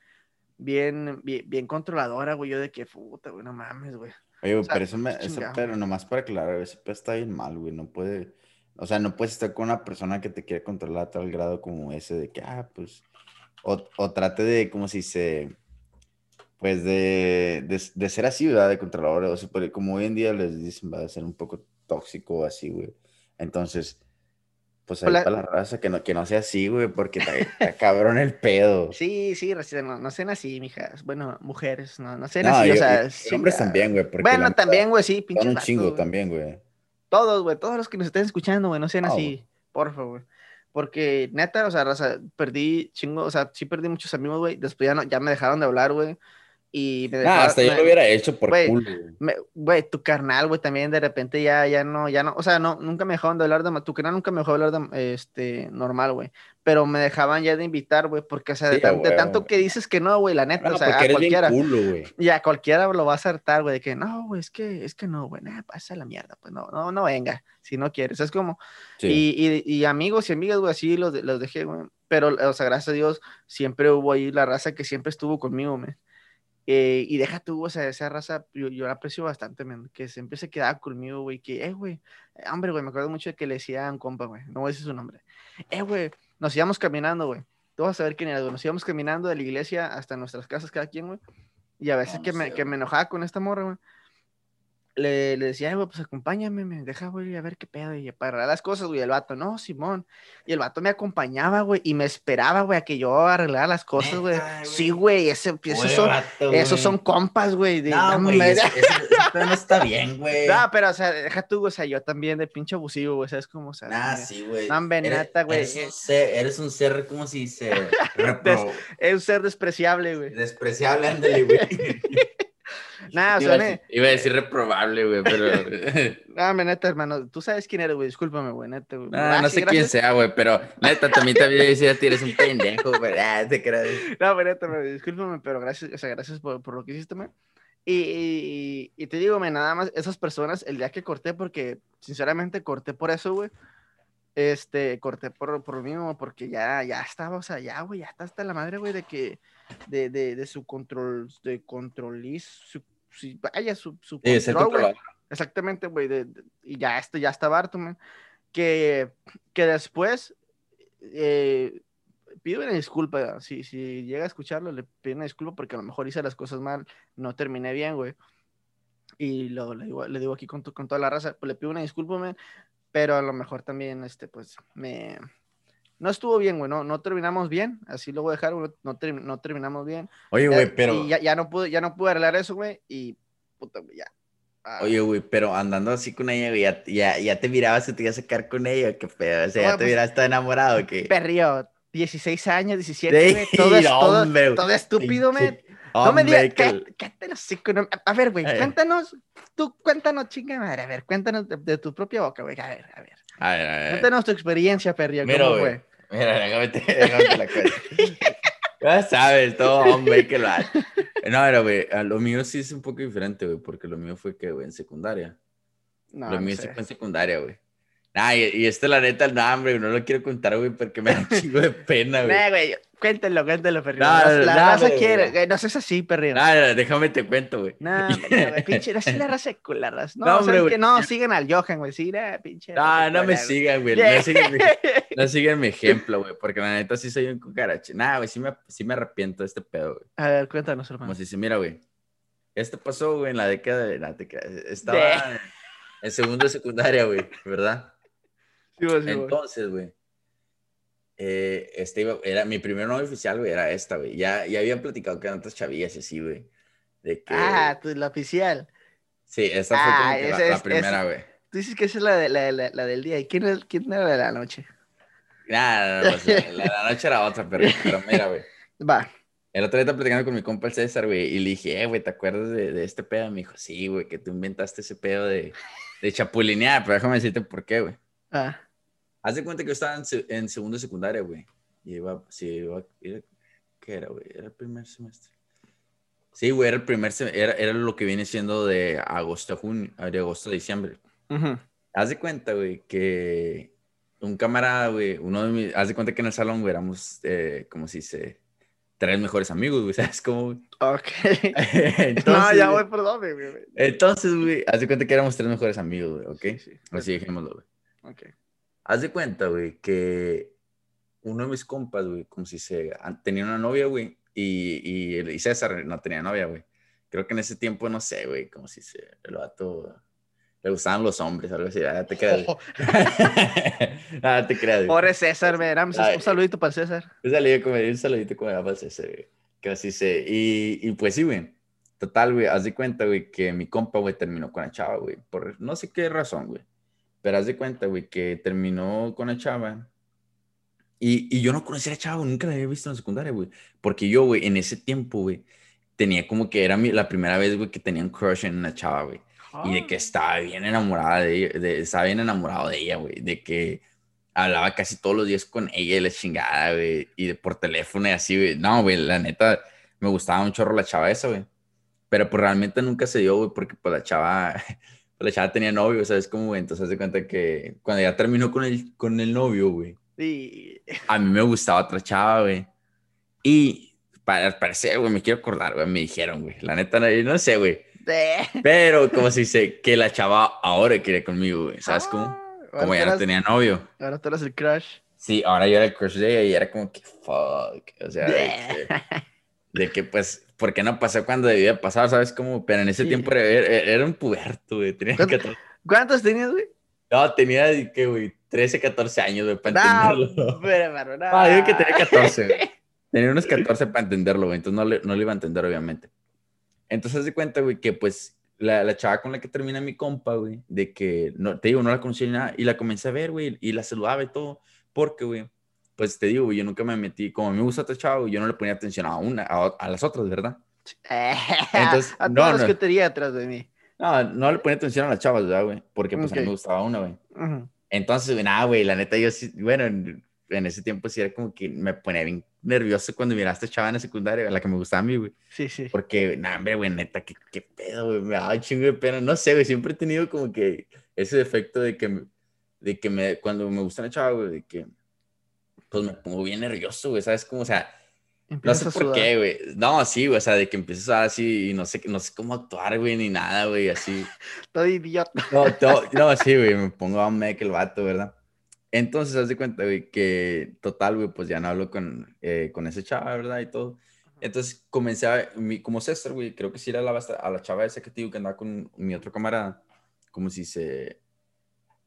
bien, bien, controladora, güey, yo de que puta, güey, no mames, güey. Oye, güey, pero eso, me, eso, pero nomás para aclarar, ese pedo está bien mal, güey, no puede, o sea, no puedes estar con una persona que te quiere controlar a tal grado como ese de que, ah, pues, o, o trate de, como si se pues de, de, ser así, ¿verdad? De controlador, o sea, como hoy en día les dicen, va a ser un poco tóxico así, güey. Entonces, pues ahí para la raza que no, que no sea así, güey, porque está, cabrón el pedo. Sí, sí, no, no sean así, mijas. Bueno, mujeres, no, no sean así, o sea. hombres también, güey. Bueno, también, güey, sí, pinche. un chingo también, güey. Todos, güey, todos los que nos estén escuchando, güey, no sean así, por favor. Porque neta, o sea, raza, perdí chingo, o sea, sí perdí muchos amigos, güey. Después ya, no, ya me dejaron de hablar, güey. Y me ah, hasta yo lo hubiera hecho por culo. Güey, tu carnal, güey, también de repente ya, ya no, ya no, o sea, no, nunca me dejaban de hablar de, tu carnal nunca me dejó hablar de, este, normal, güey, pero me dejaban ya de invitar, güey, porque, o sea, de, tanto que dices que no, güey, la neta, o sea, a cualquiera, ya cualquiera lo va a acertar, güey, de que no, güey, es que, es que no, güey, nada, pasa la mierda, pues no, no, no venga, si no quieres, es como, y, y, y, amigos y amigas, güey, así los, los dejé, güey, pero, o sea, gracias a Dios, siempre hubo ahí la raza que siempre estuvo conmigo, güey eh, y deja tú, o sea, esa raza, yo, yo la aprecio bastante, man, que siempre se quedaba conmigo, güey, que, eh, güey, eh, hombre, güey, me acuerdo mucho de que le decía a un compa, güey, no voy a decir su nombre, eh, güey, nos íbamos caminando, güey, tú vas a saber quién era, güey, nos íbamos caminando de la iglesia hasta nuestras casas cada quien, güey, Y a veces que, me, que me enojaba con esta morra, güey le, le decía, güey, pues acompáñame, me deja, güey, a ver qué pedo, y para las cosas, güey, el vato, no, Simón, y el vato me acompañaba, güey, y me esperaba, güey, a que yo arreglara las cosas, güey, sí, güey, ese, esos, son, esos son compas, güey, no, güey, eso, no está bien, güey. No, pero, o sea, deja tú, o sea, yo también de pinche abusivo, güey, ¿sabes cómo, o sea, Ah, sí, güey. No, venata, güey. Eres, un ser, eres un ser, como si se... es un ser despreciable, güey. Despreciable, ándale, güey. Nada, iba, a, iba a decir reprobable, güey, pero. no, neta, hermano. Tú sabes quién eres, güey. Discúlpame, güey, neta, güey. No, no sé quién sea, güey, pero neta, también te había dicho, eres un pendejo, güey. Ah, te No, güey, neta, discúlpame, pero gracias, o sea, gracias por, por lo que hiciste, güey. Y, y, te digo, me nada más, esas personas, el día que corté, porque sinceramente corté por eso, güey. Este, corté por, por lo mismo, porque ya, ya estaba, o sea, ya, güey, ya está hasta la madre, güey, de que, de, de, de su control, de controlis, su si vaya su, su control, Exactamente, güey. y ya, este, ya está Bartman. Que, que después eh, pido una disculpa. Si, si llega a escucharlo, le pido una disculpa porque a lo mejor hice las cosas mal, no terminé bien, güey. Y lo, le, digo, le digo aquí con, con toda la raza, pues le pido una disculpa, pero a lo mejor también, este, pues, me, no estuvo bien, güey, no, no terminamos bien, así lo voy a dejar, no, no, terminamos bien. Oye, güey, pero... Y ya, ya, no pude, ya no pude arreglar eso, güey, y puta, ya. Ah. Oye, güey, pero andando así con ella, güey, ya, ya, ya, te mirabas que te ibas a sacar con ella, qué pedo, o sea, ya te pues, mirabas tan enamorado, que... Perrío, 16 años, 17, güey, todo, es, todo, todo, estúpido, güey. No me digas, A ver, güey, cuéntanos, tú cuéntanos, chinga madre, a ver, cuéntanos de, tu propia boca, güey, a ver, a ver. A ver, a ver. Cuéntanos tu experiencia, perrío, ¿cómo fue? Mira, déjame te, déjame la cuenta. ya sabes, todo hombre que lo hace. No, pero, güey, lo mío sí es un poco diferente, güey, porque lo mío fue que, güey, en secundaria. No, lo mío sí fue en secundaria, güey. Ah, y, y este, la neta, no, hombre, no lo quiero contar, güey, porque me da un chingo de pena, güey. No, güey, cuéntelo, cuéntelo, perrito. No, la raza quiere, no seas así, perrito. No, no, déjame te cuento, güey. No, güey, pinche, así la raza de culeras. No, no, hombre, que no, sigan al Johan, güey, sí, pinche. No, no me sigan, güey, no sigan, mi, no sigan mi ejemplo, güey, porque la neta sí soy un cucarache. Nah, güey, sí me, sí me arrepiento de este pedo, güey. A ver, cuéntanos, hermano. Como si dice, mira, güey, esto pasó, güey, en la década de... la estaba en segundo de secundaria, güey, ¿verdad? Entonces, güey, eh, este era mi primer novio oficial, güey, era esta, güey. Ya, ya habían platicado con otras chavillas y así, güey. De que... Ah, pues la oficial. Sí, esta fue como ah, la, primera, güey. Tú dices que esa es la, de, la, la, del día. ¿Y quién, quién era la de la noche? Nah, no, no, la, de la noche era otra, pero, pero mira, güey. Va. El otro día estaba platicando con mi compa el César, güey, y le dije, eh, güey, ¿te acuerdas de, de, este pedo? Me dijo, sí, güey, que tú inventaste ese pedo de, de chapulinear, pero déjame decirte por qué, güey. Ah. Haz de cuenta que yo estaba en, en segundo de secundaria, güey. Y iba, sí, iba, ¿qué era, güey? Era el primer semestre. Sí, güey, era el primer semestre, era, era, lo que viene siendo de agosto a junio, de agosto a diciembre. Haz de cuenta, güey, que un camarada, güey, uno de mis, haz de cuenta que en el salón, güey, éramos, eh, como si se, tres mejores amigos, güey, ¿sabes cómo? Ok. entonces, no, ya voy por dónde, güey. Entonces, güey, haz de cuenta que éramos tres mejores amigos, güey, ¿ok? Sí, Así dejémoslo, güey. Ok. Haz de cuenta, güey, que uno de mis compas, güey, como si se tenía una novia, güey, y, y, César no tenía novia, güey. Creo que en ese tiempo, no sé, güey, como si se, el vato le gustaban los hombres, algo así. Ah, te creas. ah, te creas. Pobre César, me un saludito para César. Un saludito, un saludito como para César, güey. Que así se. Y, y pues sí, güey. Total, güey, haz de cuenta, güey, que mi compa, güey, terminó con la chava, güey. Por no sé qué razón, güey. Pero haz de cuenta, güey, que terminó con la chava. Y, y yo no conocía a la chava, nunca la había visto en la secundaria, güey. Porque yo, güey, en ese tiempo, güey, tenía como que era mi, la primera vez, güey, que tenía un crush en una chava, güey. Y de que ah. estaba bien enamorada de ella, de, estaba bien enamorado de ella, güey. De que hablaba casi todos los días con ella y la chingada, güey. Y de, por teléfono y así, güey. No, güey, la neta, me gustaba un chorro la chava esa, güey. Pero pues realmente nunca se dio, güey, porque pues la chava la chava tenía novio, ¿sabes cómo? Entonces, de cuenta que cuando ya terminó con el, con el novio, güey, sí. a mí me gustaba otra chava, güey. Y para parecer, güey, me quiero acordar, güey, me dijeron, güey, la neta, no sé, güey. Pero, como se dice, que la chava ahora quiere conmigo, güey, ¿sabes cómo? Ah, como ya no tenía novio. Ahora tú eres el crush. Sí, ahora yo era el crush de ella y era como que, fuck, o sea, de que pues, ¿por qué no pasó cuando debía pasar? ¿Sabes cómo? Pero en ese tiempo era, era, un puberto, güey. Tenía ¿Cuántos tenías, güey? No, tenía, ¿qué, güey? 13, 14 años, güey, para entenderlo. Pero, pero, no. Ah, digo que tenía 14, güey. Tenía unos 14 para entenderlo, güey. Entonces no, le, no lo iba a entender, obviamente. Entonces, de cuenta, güey, que pues la, la, chava con la que termina mi compa, güey, de que, no, te digo, no la conocía ni nada, y la comencé a ver, güey, y la saludaba y todo, porque, güey, pues te digo, yo nunca me metí, como me gusta güey, yo no le ponía atención a una, a, las otras, ¿verdad? Entonces, a todos los que tenía atrás de mí. No, no le ponía atención a las chavas, ¿verdad, güey? Porque pues a mí me gustaba una, güey. Entonces, güey, nada, güey, la neta, yo sí, bueno, en ese tiempo sí era como que me ponía bien nervioso cuando miraste chava en la secundaria, la que me gustaba a mí, güey. Sí, sí. Porque, nah, hombre, güey, neta, qué, qué pedo, güey, me daba chingo de pena. No sé, güey, siempre he tenido como que ese defecto de que, de que me, cuando me gusta una chava, güey, de que, pues me pongo bien nervioso, güey, ¿sabes? Como, o sea, no sé por qué, güey. No, sí, güey, o sea, de que empiezas a así y no sé, no sé cómo actuar, güey, ni nada, güey, así. todo idiota. No, todo, no, sí, güey, me pongo a que el vato, ¿verdad? Entonces, haz de cuenta, güey, que total, güey, pues ya no hablo con, eh, con ese chava, ¿verdad? Y todo. Entonces comencé a, mi, como César, güey, creo que sí era la, a la chava esa que te digo que andaba con mi otro camarada, como si se,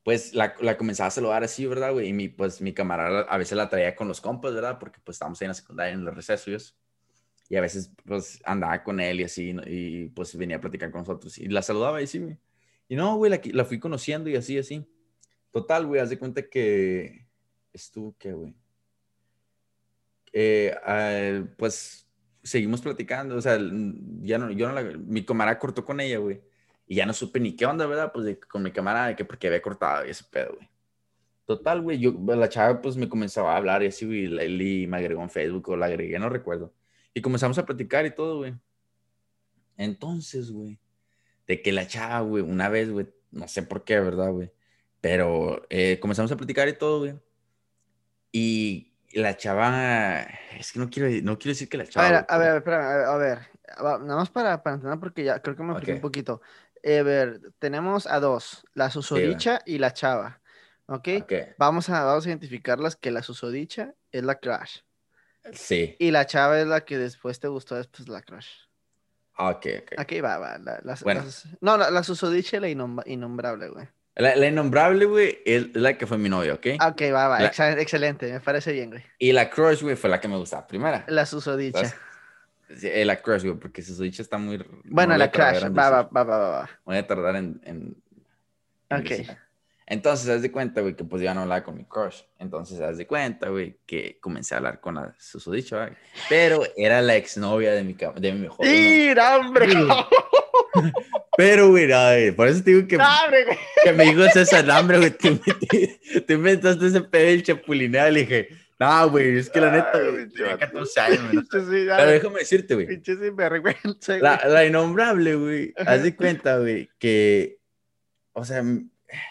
pues la, la comenzaba a saludar así, ¿verdad, güey? Y mi, pues mi camarada a veces la traía con los compas, ¿verdad? Porque pues estábamos ahí en la secundaria, en los recesos, y a veces pues andaba con él y así, y pues venía a platicar con nosotros, y la saludaba y sí, güey. Y no, güey, la, la fui conociendo y así, así. Total, güey, haz de cuenta que estuvo, ¿qué, güey? Eh, pues seguimos platicando, o sea, ya no, yo no la, mi camarada cortó con ella, güey, y ya no supe ni qué onda, ¿verdad? Pues con mi camarada, que porque había cortado y ese pedo, güey. Total, güey, yo, la chava pues me comenzaba a hablar y así, güey, y me agregó en Facebook o la agregué, no recuerdo. Y comenzamos a platicar y todo, güey. Entonces, güey, de que la chava, güey, una vez, güey, no sé por qué, ¿verdad, güey? Pero eh, comenzamos a platicar y todo, güey. Y la chava, es que no quiero, no quiero decir que la chava. A ver, a ver, espera, a ver, nada más para, para entender porque ya creo que me expliqué un poquito. Eh, a ver, tenemos a dos, la susodicha y la chava. ¿ok? Vamos, a, vamos a identificarlas que la susodicha es la crush. Sí. Y la chava es la que después te gustó, después la crush. Ok, ok. Aquí va, va. La, bueno. no, la, la susodicha y la innombrable, güey. La, la, innombrable, güey, es la que fue mi novia, ¿ok? Ok, va, va. Excelente, me parece bien, güey. Y la crush, güey, fue la que me gustaba primera. La susodicha. La crush, güey, porque susodicha está muy... Bueno, la crush, va, va, va, va, va. Voy a tardar en... en, ok. Entonces, haz de cuenta, güey, que pues ya no hablaba con mi crush. Entonces, haz de cuenta, güey, que comencé a hablar con la susodicha, güey. Pero era la exnovia de mi, de mi mejor ¡Mira, hombre! Pero, güey, por eso te digo que, que me dijo César, hambre, güey, te, inventaste ese pedo del chapulineo. Le dije, no, güey, es que la neta, güey, tenía 14 años, güey. Pero déjame decirte, güey. La, la innombrable, güey, haz de cuenta, güey, que, o sea,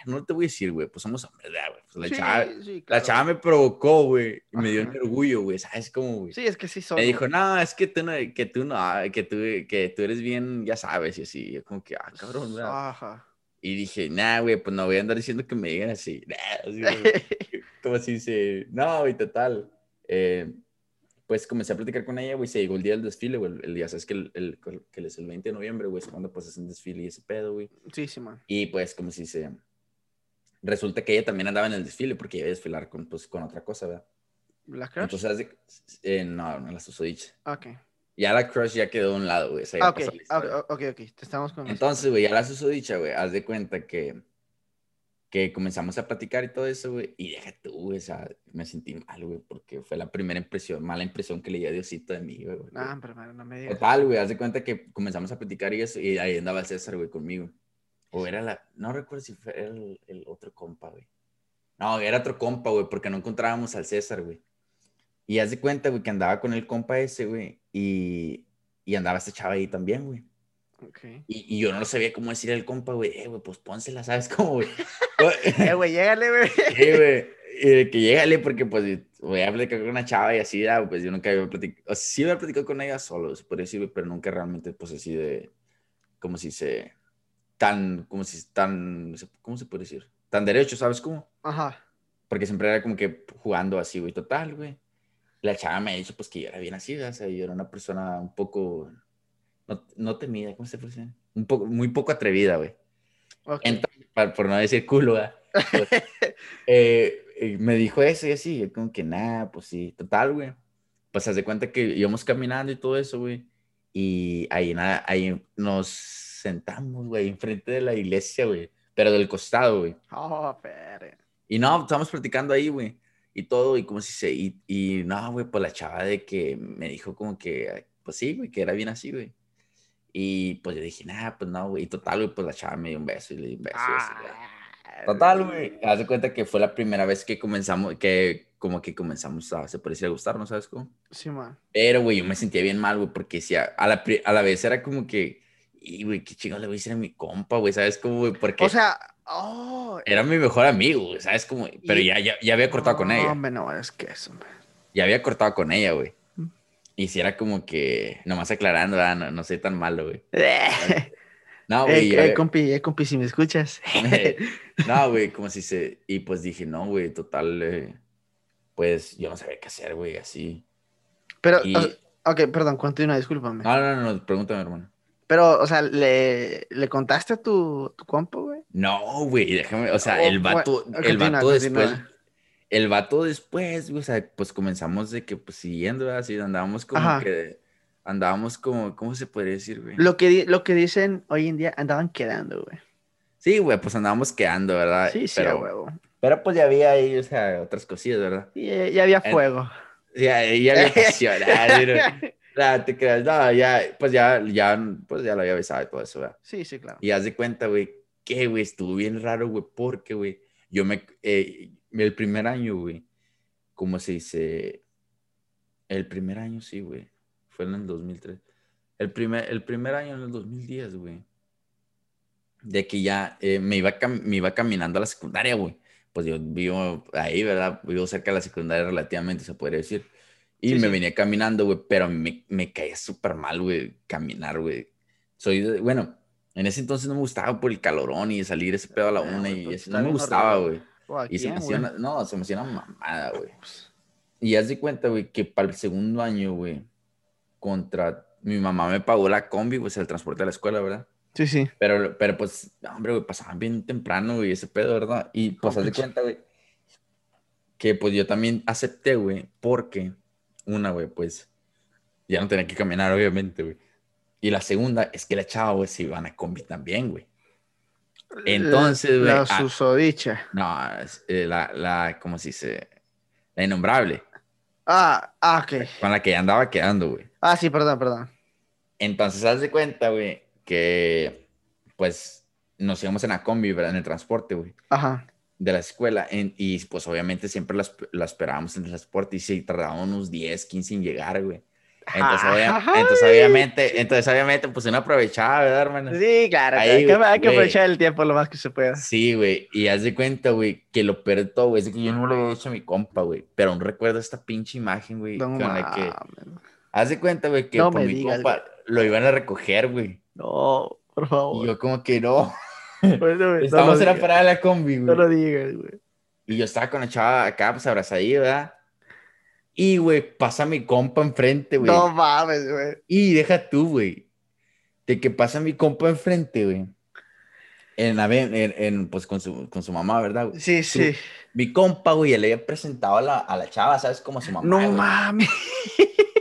no te voy a decir, güey, pues somos hombres, güey. Pues la, chava, la chava me provocó, güey, y me dio un orgullo, güey, ¿sabes cómo, güey? Sí, es que sí son. Me dijo, no, es que tú no, que tú no, que tú, que tú eres bien, ya sabes, y así, yo como que, ah, cabrón, güey. Ajá. Y dije, nah, güey, pues no voy a andar diciendo que me digan así. así como así dice, no, güey, total. Eh, pues comencé a platicar con ella, güey, se llegó el día del desfile, güey, el día, sabes que el, el, que es el 20 de noviembre, güey, es cuando pues hacen desfile y ese pedo, güey. Sí, sí, man. Y pues como si se resulta que ella también andaba en el desfile porque iba a desfilar con, pues, con otra cosa, ¿verdad? ¿La crush? Entonces, eh, no, no la susodicha. Ok. Ya la crush ya quedó a un lado, güey. Ah, ok, ok, ok, te estamos con Entonces, güey, ya la susodicha, güey, haz de cuenta que, que comenzamos a platicar y todo eso, güey, y deja tú, güey, o sea, me sentí mal, güey, porque fue la primera impresión, mala impresión que le di a Diosito de mí, güey. Ah, pero no me digas. Total, güey, haz de cuenta que comenzamos a platicar y eso, y ahí andaba César, güey, conmigo. O era la, no recuerdo si fue el, el otro compa, güey. No, era otro compa, güey, porque no encontrábamos al César, güey. Y haz de cuenta, güey, que andaba con el compa ese, güey, y, y andaba este chava ahí también, güey. Okay. Y, y, yo no sabía cómo decir al compa, güey, eh, güey, pues pónsela, ¿sabes cómo, güey? eh, güey, llégale, güey. Sí, güey, que llégale porque, pues, voy a platicar con una chava y así, ah, pues yo nunca había platicado, o sea, sí había platicado con ella solo, se podría decir, pero nunca realmente, pues, así de, como si se tan, como si tan, ¿cómo se puede decir? Tan derecho, ¿sabes cómo? Ajá. Porque siempre era como que jugando así, güey, total, güey. La chava me ha dicho, pues, que yo era bien así, o sea, yo era una persona un poco, no, no temida, ¿cómo se dice? Un poco, muy poco atrevida, güey. Entonces, por no decir culo, pues, eh, eh, me dijo eso y así, yo como que nada, pues sí, total, güey. Pues se hace cuenta que íbamos caminando y todo eso, güey. Y ahí, nada, ahí nos sentamos, güey, enfrente de la iglesia, güey. Pero del costado, güey. Oh, pero. Y no, estábamos platicando ahí, güey. Y todo, y como si se. Y, y no, güey, pues la chava de que me dijo como que, pues sí, güey, que era bien así, güey. Y pues yo dije, nah, pues no, güey. Y total, güey, pues la chava me dio un beso y le di un beso. Ah, total, güey. Haz de cuenta que fue la primera vez que comenzamos, que como que comenzamos a, se parecía a gustar, ¿no sabes cómo? Sí, man. Pero, güey, yo me sentía bien mal, güey, porque si a, la, a la vez era como que, y, güey, qué chingón le voy a decir a mi compa, güey, ¿sabes cómo, güey? Porque. O sea, oh. Era mi mejor amigo, güey, ¿sabes cómo? Pero ya, ya, ya, había cortado con ella. No, hombre, no, es que eso, hombre. Ya había cortado con ella, güey. Y si era como que, nomás aclarando, no, no soy tan malo, güey. No, güey. Eh, eh, compi, eh, compi, si me escuchas. no, güey, como si se. Y pues dije, no, güey, total. Eh, pues yo no sabía qué hacer, güey, así. Pero, ok, perdón, continúa, discúlpame. No, no, no, pregúntame, hermano. Pero, o sea, ¿le, le contaste a tu, tu compa, güey? No, güey, déjame, o sea, el vato, el vato después, el vato después, güey, o sea, pues comenzamos de que, pues siguiendo, así, andábamos como que, andábamos como, ¿cómo se podría decir, güey? Lo que, lo que dicen hoy en día, andaban quedando, güey. Sí, güey, pues andábamos quedando, ¿verdad? Sí, sí, pero, huevo. Pero pues ya había ahí, o sea, otras cosillas, ¿verdad? Ya, ya había fuego. Ya, ya había pasión. Claro, te creas, no, ya, pues ya, ya, pues ya lo había besado y todo eso, ¿verdad? Sí, sí, claro. Y haz de cuenta, güey, que, güey, estuvo bien raro, güey, porque, güey, yo me, eh, el primer año, güey, ¿cómo se dice? El primer año, sí, güey, fue en el 2003. El primer, el primer año en el 2010, güey, de que ya eh, me, iba me iba caminando a la secundaria, güey. Pues yo vivo ahí, ¿verdad? Vivo cerca de la secundaria relativamente, se podría decir. Y me venía caminando, güey, pero me, me caía súper mal, güey, caminar, güey. Soy, bueno, en ese entonces no me gustaba por el calorón y salir ese pedo a la una y eso no me gustaba, güey. Y se me hacía no, se me hacía una mamada, güey. Y haz de cuenta, güey, que para el segundo año, güey, contra, mi mamá me pagó la combi, pues el transporte a la escuela, ¿verdad? Sí, sí. Pero, pero pues, hombre, güey, pasaban bien temprano, güey, ese pedo, ¿verdad? Y pues haz de cuenta, güey, que pues yo también acepté, güey, porque una, güey, pues ya no tenía que caminar, obviamente, güey. Y la segunda es que la chava, güey, se iban a combi también, güey. Entonces, güey. La, ah, susodicha. no, eh, la, la, ¿cómo se dice? La innombrable. Ah, ah, ok. Con la que ya andaba quedando, güey. Ah, sí, perdón, perdón. Entonces, haz de cuenta, güey, que, pues, nos íbamos en la combi, ¿verdad? En el transporte, güey. Ajá de la escuela y pues obviamente siempre la, esperábamos en el transporte y sí, tardábamos unos 10, 15 en llegar, güey. Entonces, obviamente, entonces, obviamente, pues uno aprovechaba, ¿verdad, hermano? Sí, claro, hay, que, aprovechar el tiempo lo más que se pueda. Sí, güey, y haz de cuenta, güey, que lo peor de todo, güey, es que yo no lo había hecho a mi compa, güey, pero aún recuerdo esta pinche imagen, güey, no, con la que... Haz de cuenta, güey, que no por mi compa lo iban a recoger, güey. No, por favor. Y yo como que no. Estamos en la parada de la combi, güey. No lo digas, güey. Y yo estaba con la chava acá, pues abrazadita, ¿verdad? Y, güey, pasa mi compa enfrente, güey. No mames, güey. Y deja tú, güey. De que pasa mi compa enfrente, güey. En, en, en, pues con su, con su mamá, ¿verdad? Sí, sí. Mi compa, güey, le había presentado a la, a la chava, ¿sabes? Como a su mamá. No mames.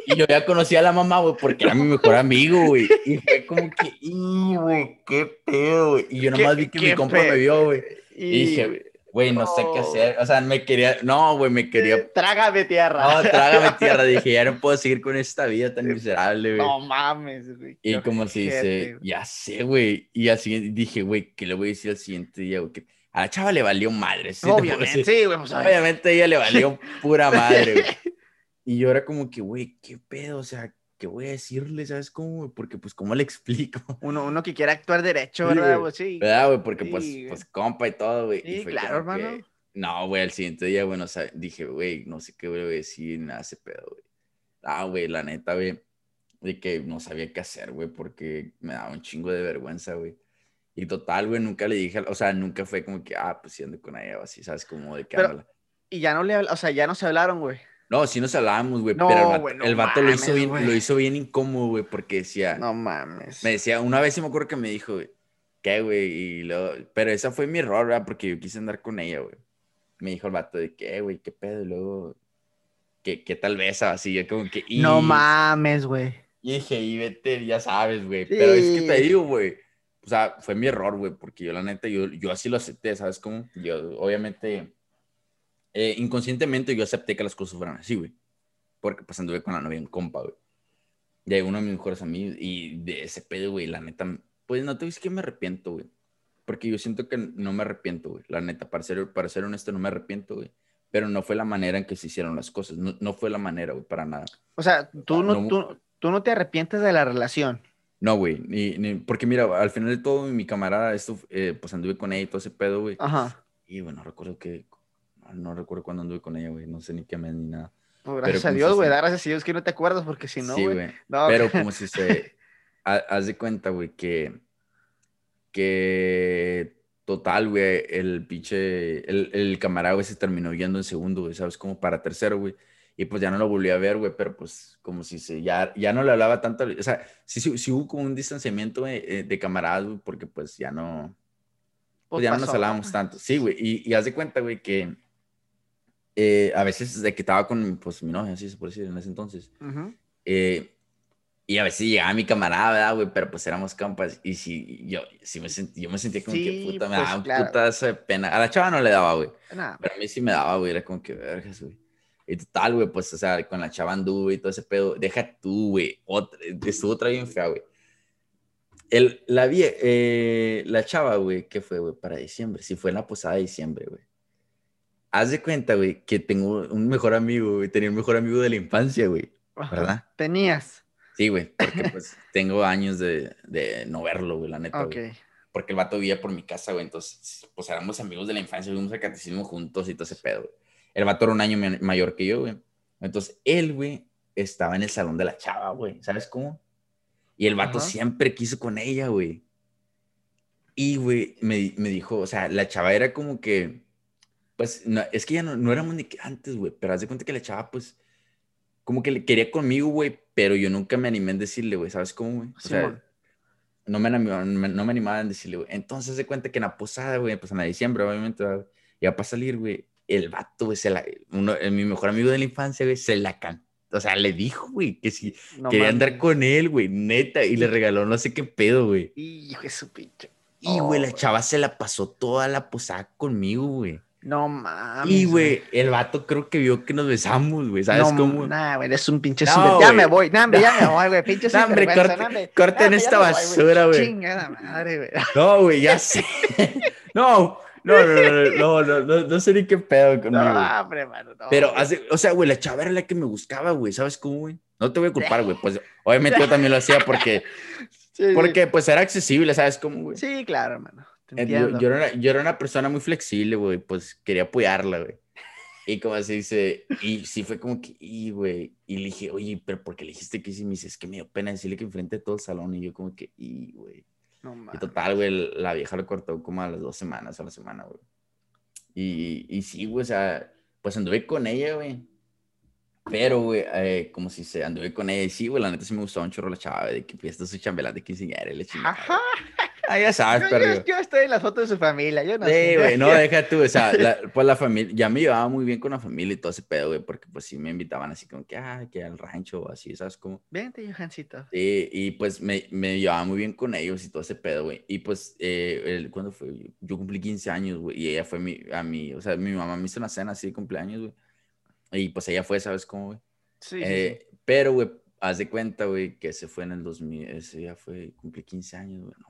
Y yo ya conocía a la mamá, güey, porque era mi mejor amigo, güey. Y fue como que, ¡y, güey! ¡Qué pedo, güey! Y yo nomás vi que mi compa me vio, güey. Y dije, güey, no sé qué hacer. O sea, me quería, no, güey, me quería. Trágame tierra. No, trágame tierra. Dije, ya no puedo seguir con esta vida tan miserable, güey. No mames, güey. Y como se dice, ya sé, güey. Y así dije, güey, ¿qué le voy a decir al siguiente día, güey? A la chava le valió madre. ¿sí? Obviamente, sí, güey. Pues, Obviamente a ella le valió pura madre, güey. Y yo era como que, güey, ¿qué pedo? O sea, ¿qué voy a decirle? ¿Sabes cómo? Porque, pues, ¿cómo le explico? Uno, uno que quiera actuar derecho, ¿verdad? Güey? Sí. ¿Verdad, güey? Porque, pues, pues, compa y todo, güey. Sí, claro, hermano. No, güey, al siguiente día, bueno, o sea, dije, güey, no sé qué voy a decir, nada, ese pedo, güey. Ah, güey, la neta, güey, de que no sabía qué hacer, güey, porque me daba un chingo de vergüenza, güey. Y total, güey, nunca le dije, o sea, nunca fue como que, ah, pues, siendo con ella así, ¿sabes? Como de qué habla. Y ya no le, o sea, ya no se hablaron, güey. No, sí nos hablábamos, güey, pero el vato, el vato lo, hizo bien, lo hizo bien incómodo, güey, porque decía... No mames. Me decía, una vez sí me acuerdo que me dijo, güey, ¿qué, güey? Y luego, pero esa fue mi error, ¿verdad? Porque yo quise andar con ella, güey. Me dijo el vato de, ¿qué, güey? ¿Qué pedo? Y luego, ¿qué, qué tal vez? Así, yo como que... No mames, güey. Y dije, y vete, ya sabes, güey. Pero es que te digo, güey. O sea, fue mi error, güey, porque yo la neta, yo, yo así lo acepté, ¿sabes cómo? Yo, obviamente eh, inconscientemente yo acepté que las cosas fueran así, güey. Porque pues anduve con la novia en compa, güey. Y uno de mis mejores amigos. Y de ese pedo, güey, la neta, pues no te dices que me arrepiento, güey. Porque yo siento que no me arrepiento, güey. La neta, para ser, para ser honesto, no me arrepiento, güey. Pero no fue la manera en que se hicieron las cosas. No, no fue la manera, güey, para nada. O sea, tú no, tú, tú no te arrepientes de la relación. No, güey, ni, ni, porque mira, al final de todo, mi camarada, esto, eh, pues anduve con ella y todo ese pedo, güey. Ajá. Y bueno, recuerdo que, no recuerdo cuándo anduve con ella, güey. No sé ni qué mes ni nada. Gracias a Dios, güey. Gracias a Dios que no te acuerdas porque si no, güey. Pero como si se. haz de cuenta, güey, que. Que. Total, güey. El pinche. El, el camarada, güey, se terminó yendo en segundo, güey. ¿Sabes? Como para tercero, güey. Y pues ya no lo volví a ver, güey. Pero pues como si se. Ya, ya no le hablaba tanto. O sea, sí, sí, hubo como un distanciamiento eh, de camaradas, güey. Porque pues ya no. Pues, pues ya no nos hablábamos tanto. Sí, güey. Y, y haz de cuenta, güey, que eh, a veces de que estaba con pues, mi novia, así se puede decir, en ese entonces. Eh, y a veces llegaba mi camarada, güey, pero pues éramos campas. Y si yo, si me, sentí, yo me sentía como que puta, me pues, daba claro. puta esa pena. A la chava no le daba, güey. Pero a mí sí me daba, güey. Era como que vergas, güey. Y total, güey, pues, o sea, con la chava anduve y todo ese pedo. Deja tú, güey. Estuvo otra bien fea, güey. El, la, eh, la chava, güey, ¿qué fue, güey? Para diciembre. Sí, fue en la posada de diciembre, güey haz de cuenta, güey, que tengo un mejor amigo, güey. Tenía un mejor amigo de la infancia, güey. ¿Verdad? Tenías. Sí, güey, porque pues tengo años de, de no verlo, güey, la neta. Ok. Porque el vato vivía por mi casa, güey. Entonces, pues éramos amigos de la infancia, vimos a catecismo juntos y todo ese pedo, güey. El vato era un año mayor que yo, güey. Entonces, él, güey, estaba en el salón de la chava, güey. ¿Sabes cómo? Y el vato siempre quiso con ella, güey. Y, güey, me, me dijo, o sea, la chava era como que pues no, es que ya no, no éramos ni que antes, güey, pero haz de cuenta que la chava, pues, como que le quería conmigo, güey, pero yo nunca me animé en decirle, güey, ¿sabes cómo, güey? O sea, no me, no me animaba en decirle, güey. Entonces, de cuenta que en la posada, güey, pues en la diciembre, obviamente, ya para salir, güey, el vato, güey, se la, uno, mi mejor amigo de la infancia, güey, se la cantó. O sea, le dijo, güey, que si quería andar con él, güey, neta, y le regaló no sé qué pedo, güey. Hijo de su pinche. Y, güey, la chava se la pasó toda la posada conmigo, güey. No mames. Y, güey, el vato creo que vio que nos besamos, güey. ¿Sabes no, cómo? Nah, güey, es un pinche no, Ya me voy, nah, ya me voy, güey. Pinche nah, hombre, corte, corten esta basura, güey. Chingada madre, güey. No, güey, ya sé. no, no, no, no, no, no, no, sé ni qué pedo conmigo. No, hombre, mano, no. Pero, hace, o sea, güey, la chava era la que me buscaba, güey. ¿Sabes cómo, güey? No te voy a culpar, güey. Pues, obviamente yo también lo hacía porque, porque, pues, era accesible, ¿sabes cómo, güey? Sí, claro, hermano. Yo, yo, era, yo, era, una persona muy flexible, güey, pues quería apoyarla, güey. Y como se dice, y sí fue como que, y güey, y le dije, oye, pero ¿por qué le dijiste que sí? Me dice, es que me dio pena decirle que enfrente de todo el salón, y yo como que, y güey. No, y total, güey, la vieja lo cortó como a las dos semanas, a la semana, güey. Y, y sí, güey, o sea, pues anduve con ella, güey. Pero, güey, eh, como si se anduve con ella. Y sí, güey, la neta sí me gustó un chorro la chava, de que fiesta su chambelán de quinceañera y le chingada. Ajá. Ah, ya sabes, pero. Yo, estoy en las fotos de su familia, yo no Sí, güey, no, deja tú, o sea, pues la familia, ya me llevaba muy bien con la familia y todo ese pedo, güey, porque pues sí me invitaban así como que, ah, que al rancho o así, ¿sabes cómo? Vente, Johancito. Sí, y pues me, me llevaba muy bien con ellos y todo ese pedo, güey. Y pues, eh, el, ¿cuándo fue? Yo cumplí 15 años, güey, y ella fue mi, a mí, o sea, mi mamá me hizo una cena así de cumpleaños, güey. Y pues ella fue, ¿sabes cómo, güey? Sí, eh, sí, Pero, güey, haz de cuenta, güey, que se fue en el 2000, ese ya fue, cumplí 15 años, güey, no,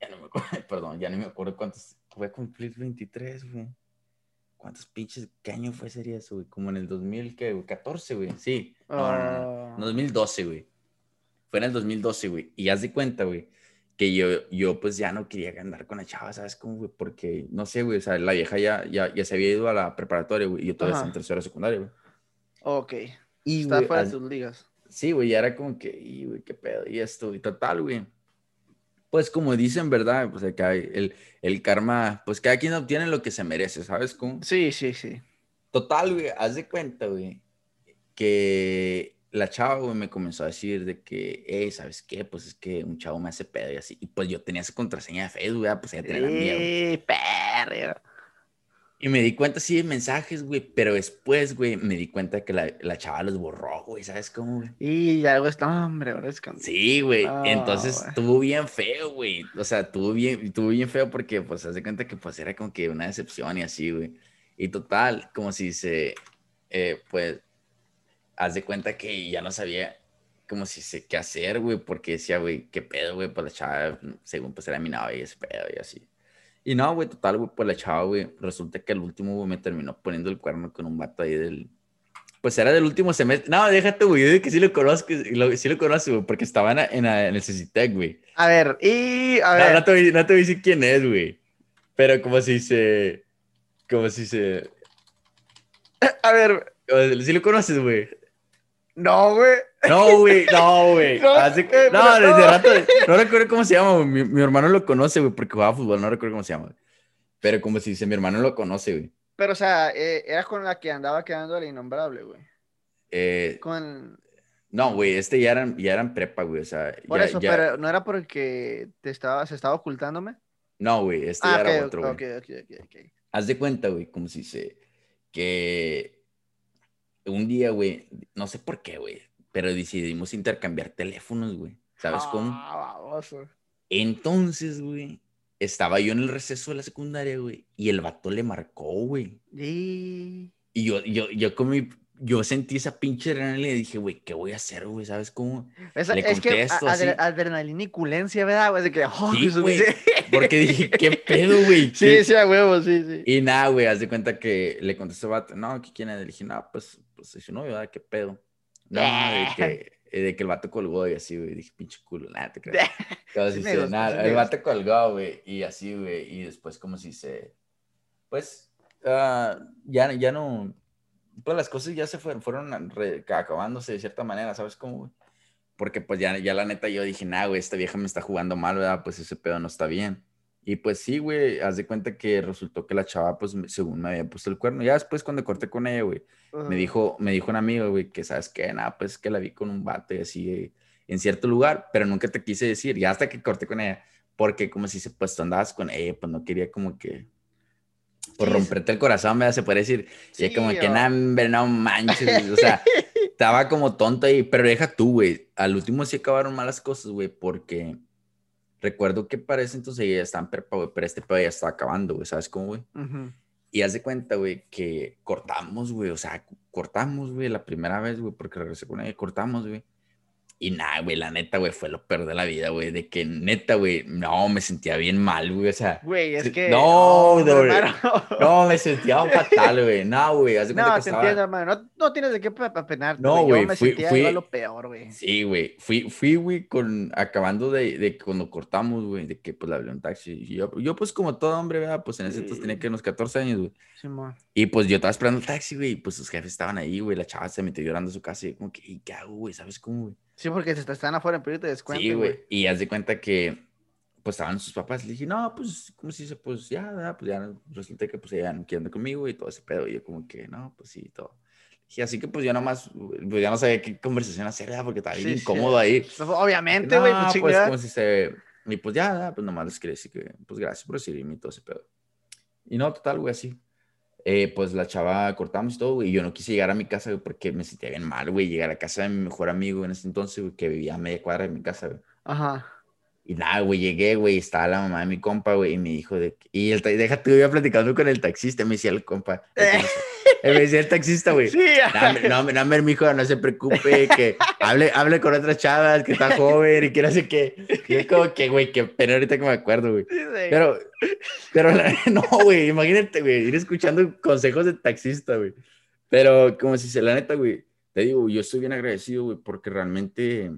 ya no me acuerdo, perdón, ya no me acuerdo cuántos, voy a cumplir 23, güey. ¿Cuántos pinches, qué año fue sería eso, güey? Como en el 2014, güey, sí. No, no, no, 2012, ah. güey. Fue en el 2012, güey. Y haz de cuenta, güey, que yo, yo pues ya no quería andar con la chava, ¿sabes cómo, güey? Porque, no sé, güey, o sea, la vieja ya, ya, ya se había ido a la preparatoria, güey, y yo todavía estaba en tercera secundaria, güey. Ok. Y, Está fuera de sus ligas. Sí, güey, ya era como que, y, güey, qué pedo, y esto, y total, güey. Pues como dicen, ¿verdad? Pues acá el, el karma, pues cada quien obtiene lo que se merece, ¿sabes cómo? Sí, sí, sí. Total, güey, haz de cuenta, güey, que la chava, güey, me comenzó a decir de que, hey, ¿sabes qué? Pues es que un chavo me hace pedo y así. Y pues yo tenía esa contraseña de Facebook, güey, pues ya tenía miedo. Sí, perro. Y me di cuenta, sí, de mensajes, güey, pero después, güey, me di cuenta que la, la chava los borró, güey, ¿sabes cómo, güey? Y algo está, hombre, ahora es. Sí, güey, entonces estuvo bien feo, güey, o sea, estuvo bien, estuvo bien feo porque, pues, de cuenta que, pues, era como que una decepción y así, güey. Y total, como si se, eh, pues, haz de cuenta que ya no sabía como si sé qué hacer, güey, porque decía, güey, qué pedo, güey, pues la chava, según pues era mi novia y ese pedo y así. Y no, güey, total, güey, pues la chava, güey, resulta que el último, güey, me terminó poniendo el cuerno con un vato ahí del... Pues era del último semestre. No, déjate, güey, que sí lo conozco, sí lo conozco, güey, porque estaba en, en, en el CCTEC, güey. A ver, y... A ver. No, no, te, no te voy a decir quién es, güey. Pero como si se... Como si se... A ver... Sí lo conoces, güey. No, güey. No, güey, no, güey. No, no, desde rato, no recuerdo cómo se llama, güey. Mi, mi, hermano lo conoce, güey, porque jugaba fútbol, no recuerdo cómo se llama. Pero como si dice, mi hermano lo conoce, güey. Pero, o sea, eh, era con la que andaba quedando la innombrable, güey. Eh, con... No, güey, este ya eran, ya eran prepa, güey, o sea. Por ya, eso, ya... pero ¿no era porque te estaba, se estaba ocultándome? No, güey, este ah, ya okay, era otro, güey. ok, ok, ok, ok. Haz de cuenta, güey, como si se... Que un día, güey, no sé por qué, güey, pero decidimos intercambiar teléfonos, güey. ¿Sabes cómo? Ah, baboso. Entonces, güey, estaba yo en el receso de la secundaria, güey, y el vato le marcó, güey. Y... Y yo, yo, yo con mi, yo sentí esa pinche adrenalina y dije, güey, ¿qué voy a hacer, güey? ¿Sabes cómo? Esa, Le es que contesto a- así. adre- adrenalina y culencia, ¿verdad? güey? De que, oh, Sí, güey. Porque dije, ¿qué pedo, güey? Sí, ¿Qué- sí, a huevo, sí, sí. Y nada, güey, haz de cuenta que le contestó el vato, no, ¿qué quién es? Le dije, no, pues, pues es su novio. ¿Qué pedo? No, de que, de que el vato colgó y así, güey. Dije, pinche culo, nada, te creo. Como si se, nada, el vato colgó, güey, y así, güey, y después como si se, pues, ah, ya, ya no, pues las cosas ya se fueron, fueron re- acabándose de cierta manera, ¿sabes cómo, güey? Porque pues ya, ya la neta yo dije, nah, güey, esta vieja me está jugando mal, ¿verdad? Pues ese pedo no está bien. Y pues sí, güey, haz de cuenta que resultó que la chava, pues, me- según me había puesto el cuerno. Ya después cuando corté con ella, güey, me dijo, me dijo un amigo, güey, que sabes qué, nada, pues que la vi con un vato y así eh, en cierto lugar, pero nunca te quise decir, ya hasta que corté con ella, porque como si se pues tú andabas con ella, pues no quería como que por Sí, romperte el corazón, ¿verdad? Se puede decir, y Sí, como que o- nada, no manches, o sea, estaba como tonto ahí, pero deja tú, güey, al último sí acabaron malas cosas, güey, porque recuerdo que para ese entonces ella estaba en prepa, güey, pero este pedo ya estaba acabando, güey, ¿sabes cómo, güey? Y haz de cuenta, güey, que cortamos, güey, o sea, cortamos, güey, la primera vez, güey, porque regresé con ella, cortamos, güey. Y nada, güey, la neta, güey, fue lo peor de la vida, güey, de que neta, güey, no, me sentía bien mal, güey, o sea, Güey, es Sí, que. no, no, hermano. no, me sentía fatal, güey, no, güey, No, que te estaba... entiendo, hermano. No, no tienes de qué penarte. No, güey. güey, Yo me fui- sentía fui- igual lo peor, güey. Sí, güey, fui, fui, güey, con, acabando de, de cuando cortamos, güey, de que, pues, le hablé a un taxi, y yo, yo, pues, como todo hombre, ¿verdad? Pues, en ese entonces tenía Sí. que unos 14 años, güey, Simón. Y pues yo estaba esperando el taxi, güey, y pues sus jefes estaban ahí, güey, la chava se metió llorando a su casa y yo como que, ¿y qué hago, güey? ¿Sabes cómo, güey? Sí, porque se están afuera en pedirte descuento. Sí, güey, y haz de cuenta que, pues estaban sus papás, le dije, no, pues, ¿cómo se dice? Pues ya. Pues ya resulta que pues ya no quieren andar conmigo y todo ese pedo, y yo como que, no, pues sí, todo. Dije, así que pues yo nomás, pues ya no sabía qué conversación hacer, ¿verdad? Porque estaba bien Sí, sí. incómodo ahí. Pues, Obviamente, güey, No, pues pues como si se... Y pues ya, pues nomás les quería decir que, pues gracias por recibirme y todo ese pedo. Y no, total, güey, así. Eh, pues la chava cortamos y todo, güey, y yo no quise llegar a mi casa, güey, porque me sentía bien mal, güey, llegar a casa de mi mejor amigo en ese entonces, güey, que vivía a media cuadra de mi casa, güey. Ajá. Y nada, güey, llegué, güey, estaba la mamá de mi compa, güey, y me dijo de... Y el, ta- deja tú, iba platicando con el taxista, me decía el compa. el taxista, me decía el taxista, güey. Sí, No, no, no, mijo, no se preocupe, que hable, hable con otras chavas, que está joven y que no sé qué. Y yo como que, güey, qué pena ahorita que me acuerdo, güey. sí. Pero, pero la- no, güey, imagínate, güey, ir escuchando consejos de taxista, güey. Pero como si se, la neta, güey, te digo, yo estoy bien agradecido, güey, porque realmente,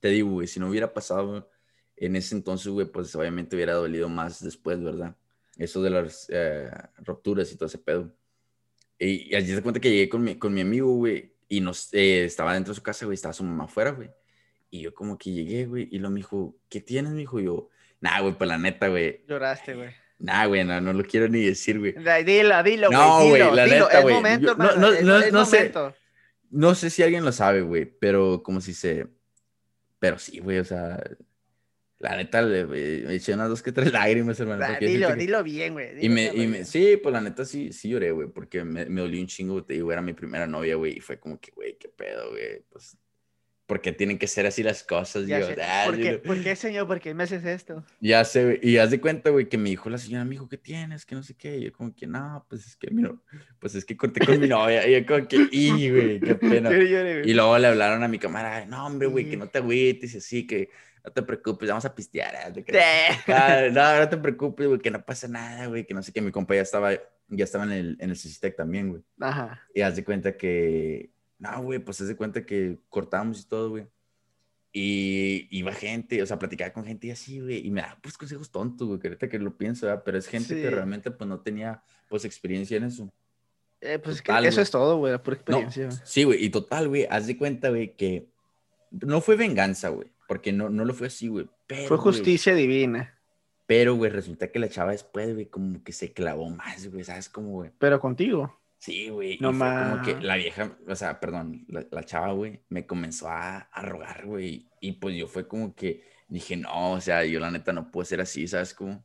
te digo, güey, si no hubiera pasado en ese entonces, güey, pues obviamente hubiera dolido más después, ¿verdad? Eso de las eh, rupturas y todo ese pedo. Y, allí se cuenta que llegué con mi, con mi amigo, güey, y nos, eh, estaba dentro de su casa, güey, estaba su mamá afuera, güey. Y yo como que llegué, güey, y lo me dijo, ¿qué tienes, mijo? Y yo, nah, güey, pues la neta, güey, Lloraste, güey. Nah, güey, no, no lo quiero ni decir, güey. Dilo, dilo, güey. No, güey, la dilo. neta, güey. No, no, no, no sé. No sé si alguien lo sabe, güey, pero como si se. Pero sí, güey, o sea. La neta, le, me eché unas dos que tres lágrimas, hermano. dilo, dilo bien, güey. Y, me, y me, sí, pues la neta sí, sí lloré, güey, porque me, me dolió un chingo, te digo, era mi primera novia, güey, y fue como que, güey, qué pedo, güey, pues porque tienen que ser así las cosas. Yo, ah, ¿Por, qué, ¿Por, qué, señor? ¿Por qué me haces esto? Ya sé, y haz de cuenta, güey, que me dijo la señora, me dijo, ¿qué tienes? Que no sé qué. Y yo como que, no, pues es que, mira, pues es que corté con mi novia. Y yo como que, y, güey, qué pena. y luego le hablaron a mi cámara, no, hombre, güey, que no te agüites y así, que no te preocupes, vamos a pistear. Ah, no, no te preocupes, güey, que no pasa nada, güey, que no sé qué. Mi compa ya estaba, ya estaba en el, en el también, güey. Ajá. Y haz de cuenta que no, güey, pues se de cuenta que cortamos y todo, güey. Y iba gente, o sea, platicaba con gente y así, güey, y me da pues consejos tontos, güey, que ahorita que lo pienso, ¿verdad? pero es gente que realmente pues no tenía pues experiencia en eso. Eh, pues que eso es todo, güey, por experiencia. sí, güey, y total, güey, haz de cuenta, güey, que no fue venganza, güey, porque no, no lo fue así, güey. Fue justicia divina. Pero, güey, resulta que la chava después, güey, como que se clavó más, güey, ¿sabes cómo, güey? Pero contigo. Sí, güey. No más. Como que la vieja, o sea, perdón, la, chava, güey, me comenzó a, a rogar, güey. Y pues yo fue como que dije, no, o sea, yo la neta no puedo ser así, ¿sabes cómo?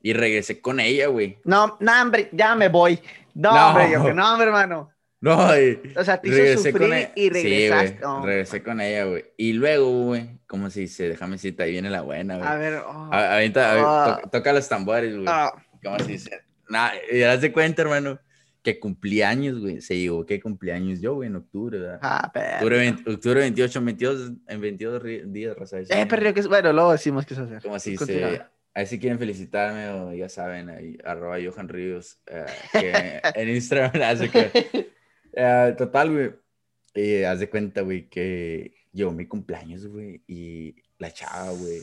Y regresé con ella, güey. No, no, hombre, ya me voy. No, hombre, yo que no, hombre, hermano. No, y o sea, te hizo sufrir e y regresaste. Sí, regresé con ella, güey. Y luego, güey, como se dice, déjame decirte, ahí viene la buena, güey. A ver, oh, a, ver, oh. toca, los tambores, güey. Oh. ¿Cómo se dice? Y das de cuenta, hermano que cumpleaños, güey. Se digo, ¿qué cumpleaños yo, güey? En octubre, ¿verdad? Ah, pero. Octubre, 28, 22, en 22 días, raza. Eh, pero que es, bueno, luego decimos qué es hacer. Como así se. Ahí si quieren felicitarme o ya saben, ahí, arroba Johan Ríos, eh, que en Instagram, hace que. Uh, total, güey. Y haz de cuenta, güey, que llegó mi cumpleaños, güey, y la chava, güey,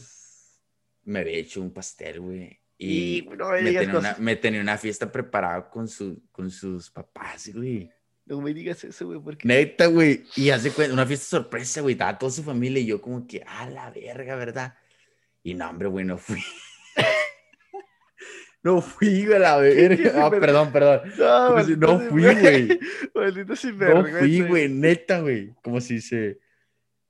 me había hecho un pastel, güey. Y, me, tenía una, me, tenía una, fiesta preparada con, su, con sus papás, güey. No me digas eso, güey, porque... Neta, güey. Y hace una fiesta sorpresa, güey. Estaba toda su familia y yo como que, a la verga, ¿verdad? Y no, hombre, güey, no fui. no fui, güey, a la verga. Ah, perdón, perdón. No, no fui, güey. No fui, güey, neta, güey. Como si se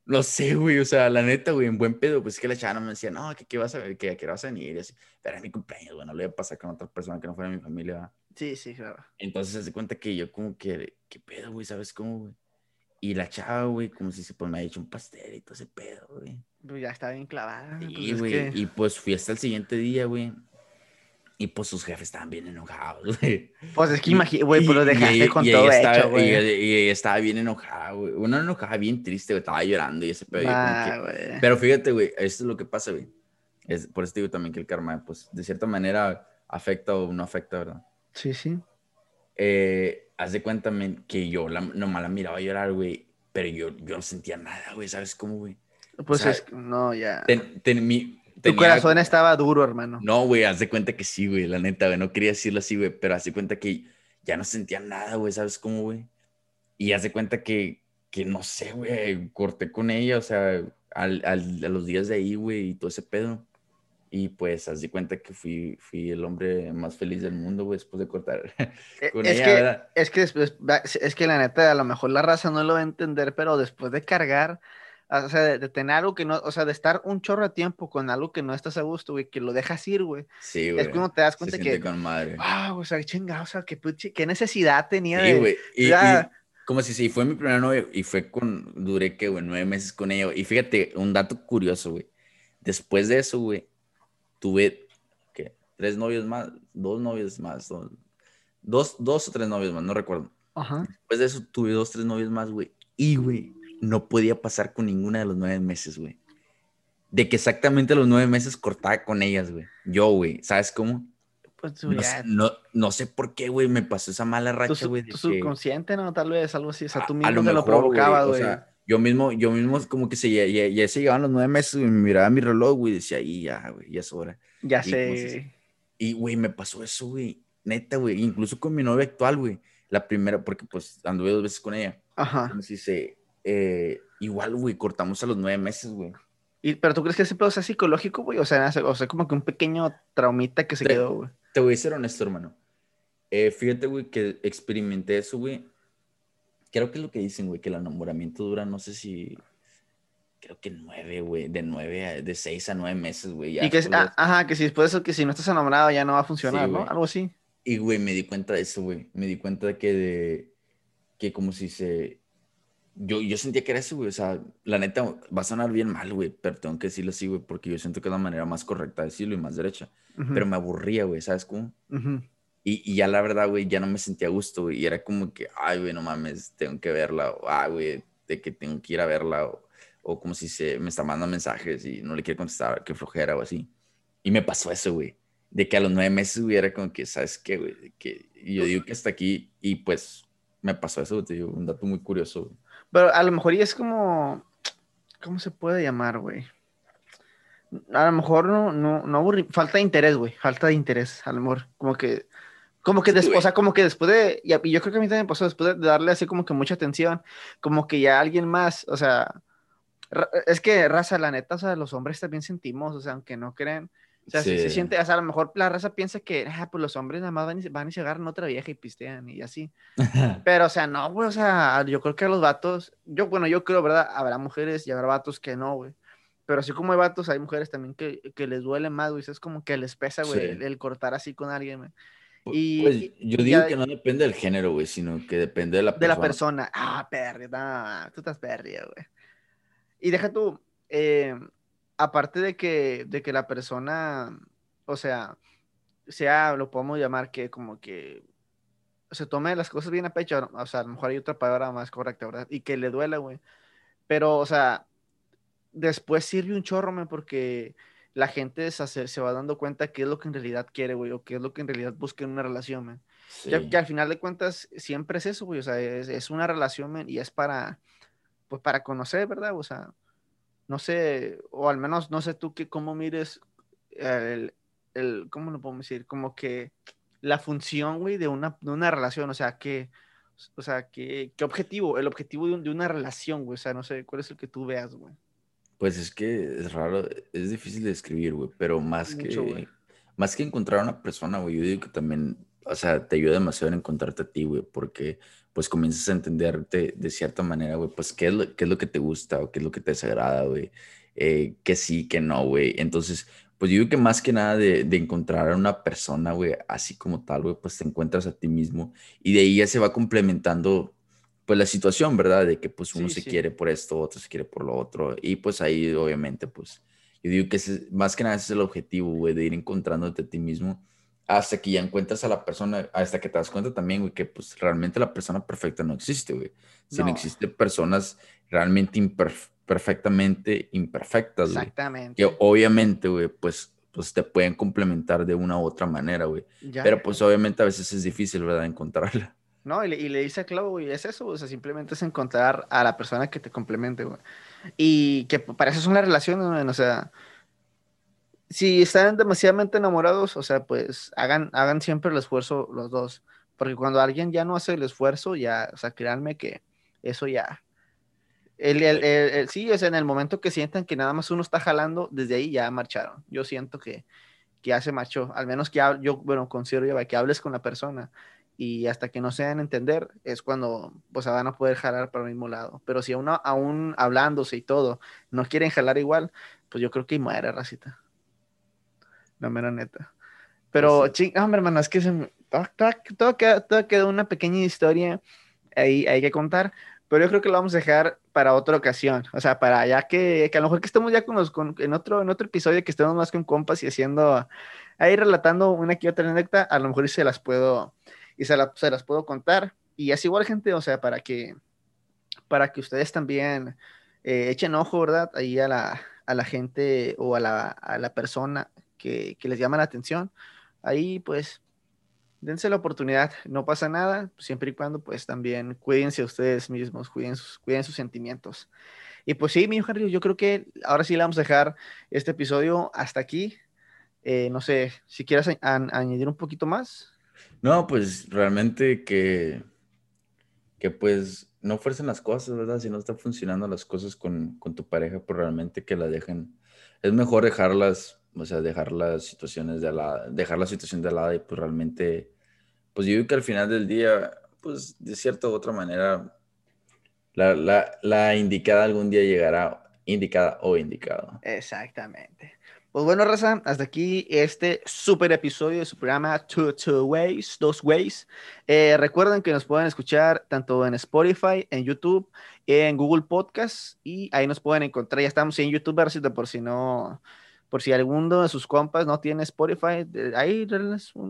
no sé, güey, o sea, la neta, güey, en buen pedo, pues es que la chava no me decía, no, que qué vas a ver, que, que vas a venir, y así, pero era mi cumpleaños, güey, no le iba a pasar con otra persona que no fuera mi familia. Sí, sí, claro. Entonces se hace cuenta que yo como que, qué pedo, güey, ¿sabes cómo, güey? Y la chava, güey, como si se pues me ha hecho un pastel y todo ese pedo, güey. Pues ya está bien clavada. Sí, pues güey, y pues fui hasta el siguiente día, güey, y pues sus jefes estaban bien enojados, güey. Pues es que imagínate, güey, pues lo dejaste con todo hecho, güey. Y, ella estaba bien enojada, güey. Una enojada bien triste, güey. Estaba llorando y ese pedo. Ah, Pero fíjate, güey, esto es lo que pasa, güey. Es, por eso digo también que el karma, pues, de cierta manera afecta o no afecta, ¿verdad? Sí, sí. Eh, haz de cuenta que yo la, nomás la miraba llorar, güey, pero yo, yo no sentía nada, güey, ¿sabes cómo, güey? Pues es, no, ya. Ten, mi, tu corazón estaba duro, hermano. No, güey, haz de cuenta que sí, güey, la neta, güey, no quería decirlo así, güey, pero haz de cuenta que ya no sentía nada, güey, ¿sabes cómo, güey? Y haz de cuenta que, que no sé, güey, corté con ella, o sea, al, al, a los días de ahí, güey, y todo ese pedo. Y pues, haz de cuenta que fui, fui el hombre más feliz del mundo, güey, después de cortar e, con es ella, que, ¿verdad? Es que, es que la neta, a lo mejor la raza no lo va a entender, pero después de cargar o sea, de, tener algo que no, o sea, de estar un chorro de tiempo con algo que no estás a gusto, güey, que lo dejas ir, güey. Sí, güey. Es cuando te das cuenta Se que. con madre. Wow, o sea, chingado, o sea, qué, qué necesidad tenía sí, de. güey. Y, y, como si sí, fue mi primera novia y fue con, duré que, güey, nueve meses con ella. Y fíjate, un dato curioso, güey. Después de eso, güey, tuve, ¿qué? Tres novios más, dos novios más, dos, dos, dos o tres novios más, no recuerdo. Ajá. Después de eso tuve dos, tres novios más, güey. Y, güey, no podía pasar con ninguna de los nueve meses, güey. De que exactamente los nueve meses cortaba con ellas, güey. Yo, güey, ¿sabes cómo? Pues, no, no, no, sé por qué, güey, me pasó esa mala racha, güey. Tu, subconsciente, ¿no? Tal vez algo así. O sea, tú mismo te lo provocaba, güey. O sea, yo mismo, yo mismo como que se, ya, ya, se llegaban los nueve meses, y me miraba mi reloj, güey, y decía, ahí ya, güey, ya es hora. Ya sé. y, güey, me pasó eso, güey. Neta, güey. Incluso con mi novia actual, güey. La primera, porque pues anduve dos veces con ella. Ajá. Si se, eh, igual, güey, cortamos a los nueve meses, güey. ¿Pero tú crees que ese pedo sea psicológico, güey? O sea, o sea, como que un pequeño traumita que se quedó, güey. Te voy a ser honesto, hermano. Eh, fíjate, güey, que experimenté eso, güey. Creo que es lo que dicen, güey, que el enamoramiento dura, no sé si creo que nueve, güey, de nueve, de seis a nueve meses, güey. Y que, ah, ajá, que si después de eso, que si no estás enamorado ya no va a funcionar, ¿no? Algo así. Y, güey, me di cuenta de eso, güey. Me di cuenta de que de, que como si se, yo, yo sentía que era eso, güey. O sea, la neta va a sonar bien mal, güey, pero tengo que decirlo así, güey, porque yo siento que es la manera más correcta de decirlo y más derecha. Pero me aburría, güey, ¿sabes cómo? y, y, ya la verdad, güey, ya no me sentía a gusto, güey. Y era como que, ay, güey, no mames, tengo que verla. O, ay, güey, de que tengo que ir a verla. O, o como si se me está mandando mensajes y no le quiere contestar, que flojera o así. Y me pasó eso, güey. De que a los nueve meses hubiera como que, ¿sabes qué, güey? Que yo digo que hasta aquí y pues me pasó eso, te digo, un dato muy curioso. Pero a lo mejor y es como, ¿cómo se puede llamar, güey? A lo mejor no, no, no falta de interés, güey, falta de interés, a lo mejor, como que, como que después, o sea, como que después de, y yo creo que a mí también pasó, después de darle así como que mucha atención, como que ya alguien más, o sea, es que raza, la neta, o sea, los hombres también sentimos, o sea, aunque no creen. O sea, se siente, o sea, a lo mejor la raza piensa que, ah, pues los hombres nada más van y, van y se agarran otra vieja y pistean y así. Pero, o sea, no, güey, o sea, yo creo que a los vatos, yo, bueno, yo creo, ¿verdad? Habrá mujeres y habrá vatos que no, güey. Pero así como hay vatos, hay mujeres también que, que les duele más, güey. Es como que les pesa, güey, el, cortar así con alguien, güey. Y, pues yo digo que no depende del género, güey, sino que depende de la persona. De la persona. Ah, perdida, tú estás perdida, güey. Y deja tú, eh, aparte de que, de que la persona, o sea, sea, lo podemos llamar que como que se tome las cosas bien a pecho, o sea, a lo mejor hay otra palabra más correcta, ¿verdad? Y que le duela, güey. Pero, o sea, después sirve un chorro, güey, porque la gente se, se, va dando cuenta qué es lo que en realidad quiere, güey, o qué es lo que en realidad busca en una relación, güey. Que, al final de cuentas siempre es eso, güey, o sea, es, es una relación, man, y es para, pues para conocer, ¿verdad? O sea, no sé, o al menos no sé tú que cómo mires el, el ¿cómo lo podemos decir? Como que la función, güey, de una, de una relación, o sea, que, o sea, que, ¿qué objetivo? El objetivo de, de una relación, güey, o sea, no sé, ¿cuál es el que tú veas, güey? Pues es que es raro, es difícil de escribir, güey, pero más que, más que encontrar a una persona, güey, yo digo que también, o sea, te ayuda demasiado en encontrarte a ti, güey, porque pues comienzas a entenderte de cierta manera, güey, pues qué es, lo, qué es lo que te gusta o qué es lo que te desagrada, güey, eh, que sí, que no, güey. Entonces, pues yo digo que más que nada de, de encontrar a una persona, güey, así como tal, güey, pues te encuentras a ti mismo y de ahí ya se va complementando, pues la situación, ¿verdad? De que pues uno se quiere por esto, otro se quiere por lo otro y pues ahí obviamente, pues yo digo que es más que nada ese es el objetivo, güey, de ir encontrándote a ti mismo hasta que ya encuentras a la persona, hasta que te das cuenta también, güey, que pues realmente la persona perfecta no existe, güey. Si no. existen personas realmente perfectamente imperfectas, güey. Exactamente. Que obviamente, güey, pues, pues te pueden complementar de una u otra manera, güey. Pero pues obviamente a veces es difícil, ¿verdad? Encontrarla. No, y le, y le dice a Clau, güey, es eso, o sea, simplemente es encontrar a la persona que te complemente, güey. Y que para eso es una relación, güey, o sea, si están demasiadamente enamorados, o sea, pues hagan, hagan siempre el esfuerzo los dos. Porque cuando alguien ya no hace el esfuerzo, ya, o sea, créanme que eso ya. El, el, el, sí, o sea, en el momento que sientan que nada más uno está jalando, desde ahí ya marcharon. Yo siento que, que ya se marchó. Al menos que yo, bueno, considero ya que hables con la persona y hasta que no se den entender es cuando pues van a poder jalar para el mismo lado. Pero si uno aún hablándose y todo no quieren jalar igual, pues yo creo que muere, racita la mera neta. Pero, pues ching, hombre, hermano, es que se me, todo, queda, una pequeña historia ahí hay que contar, pero yo creo que lo vamos a dejar para otra ocasión, o sea, para ya que, que a lo mejor que estemos ya con los, con, en, otro, en otro episodio que estemos más con compas y haciendo, ahí relatando una que otra anécdota, a lo mejor se las puedo, y se, se las puedo contar, y es igual gente, o sea, para que, para que ustedes también eh, echen ojo, ¿verdad? Ahí a la, a la gente o a la, a la persona que, les llama la atención, ahí pues dense la oportunidad, no pasa nada, siempre y cuando pues también cuídense ustedes mismos, cuiden sus, cuiden sus sentimientos. Y pues sí, mi hijo yo creo que ahora sí le vamos a dejar este episodio hasta aquí. Eh, no sé, si quieres añadir un poquito más. No, pues realmente que, que pues no fuercen las cosas, ¿verdad? Si no están funcionando las cosas con, con tu pareja, pues realmente que la dejen. Es mejor dejarlas o sea, dejar las situaciones de la, dejar la situación de lado y pues realmente, pues yo digo que al final del día, pues de cierta u otra manera, la, la, la indicada algún día llegará, indicada o indicado. Exactamente. Pues bueno, Raza, hasta aquí este super episodio de su programa Two, Two Ways, Dos Ways. Eh, recuerden que nos pueden escuchar tanto en Spotify, en YouTube, en Google Podcasts y ahí nos pueden encontrar. Ya estamos en YouTube, por si no, por si alguno de sus compas no tiene Spotify, ahí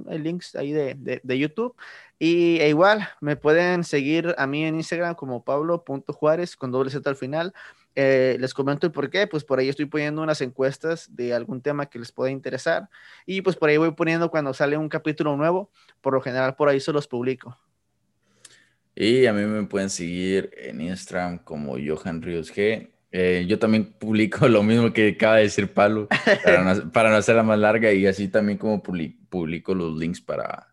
hay links ahí de, de, de YouTube. Y e igual, me pueden seguir a mí en Instagram como pablo.juárez con doble Z al final. Eh, les comento el por qué, pues por ahí estoy poniendo unas encuestas de algún tema que les pueda interesar y pues por ahí voy poniendo cuando sale un capítulo nuevo, por lo general por ahí se los publico. Y a mí me pueden seguir en Instagram como Johan Ríos G. Eh, yo también publico lo mismo que acaba de decir Pablo, para no, hacerla más larga y así también como publico los links para,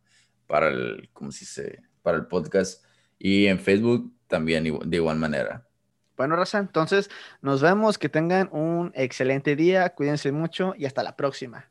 para, el, ¿cómo se dice? para el podcast y en Facebook también de igual manera. Bueno, Raza, entonces nos vemos, que tengan un excelente día, cuídense mucho y hasta la próxima.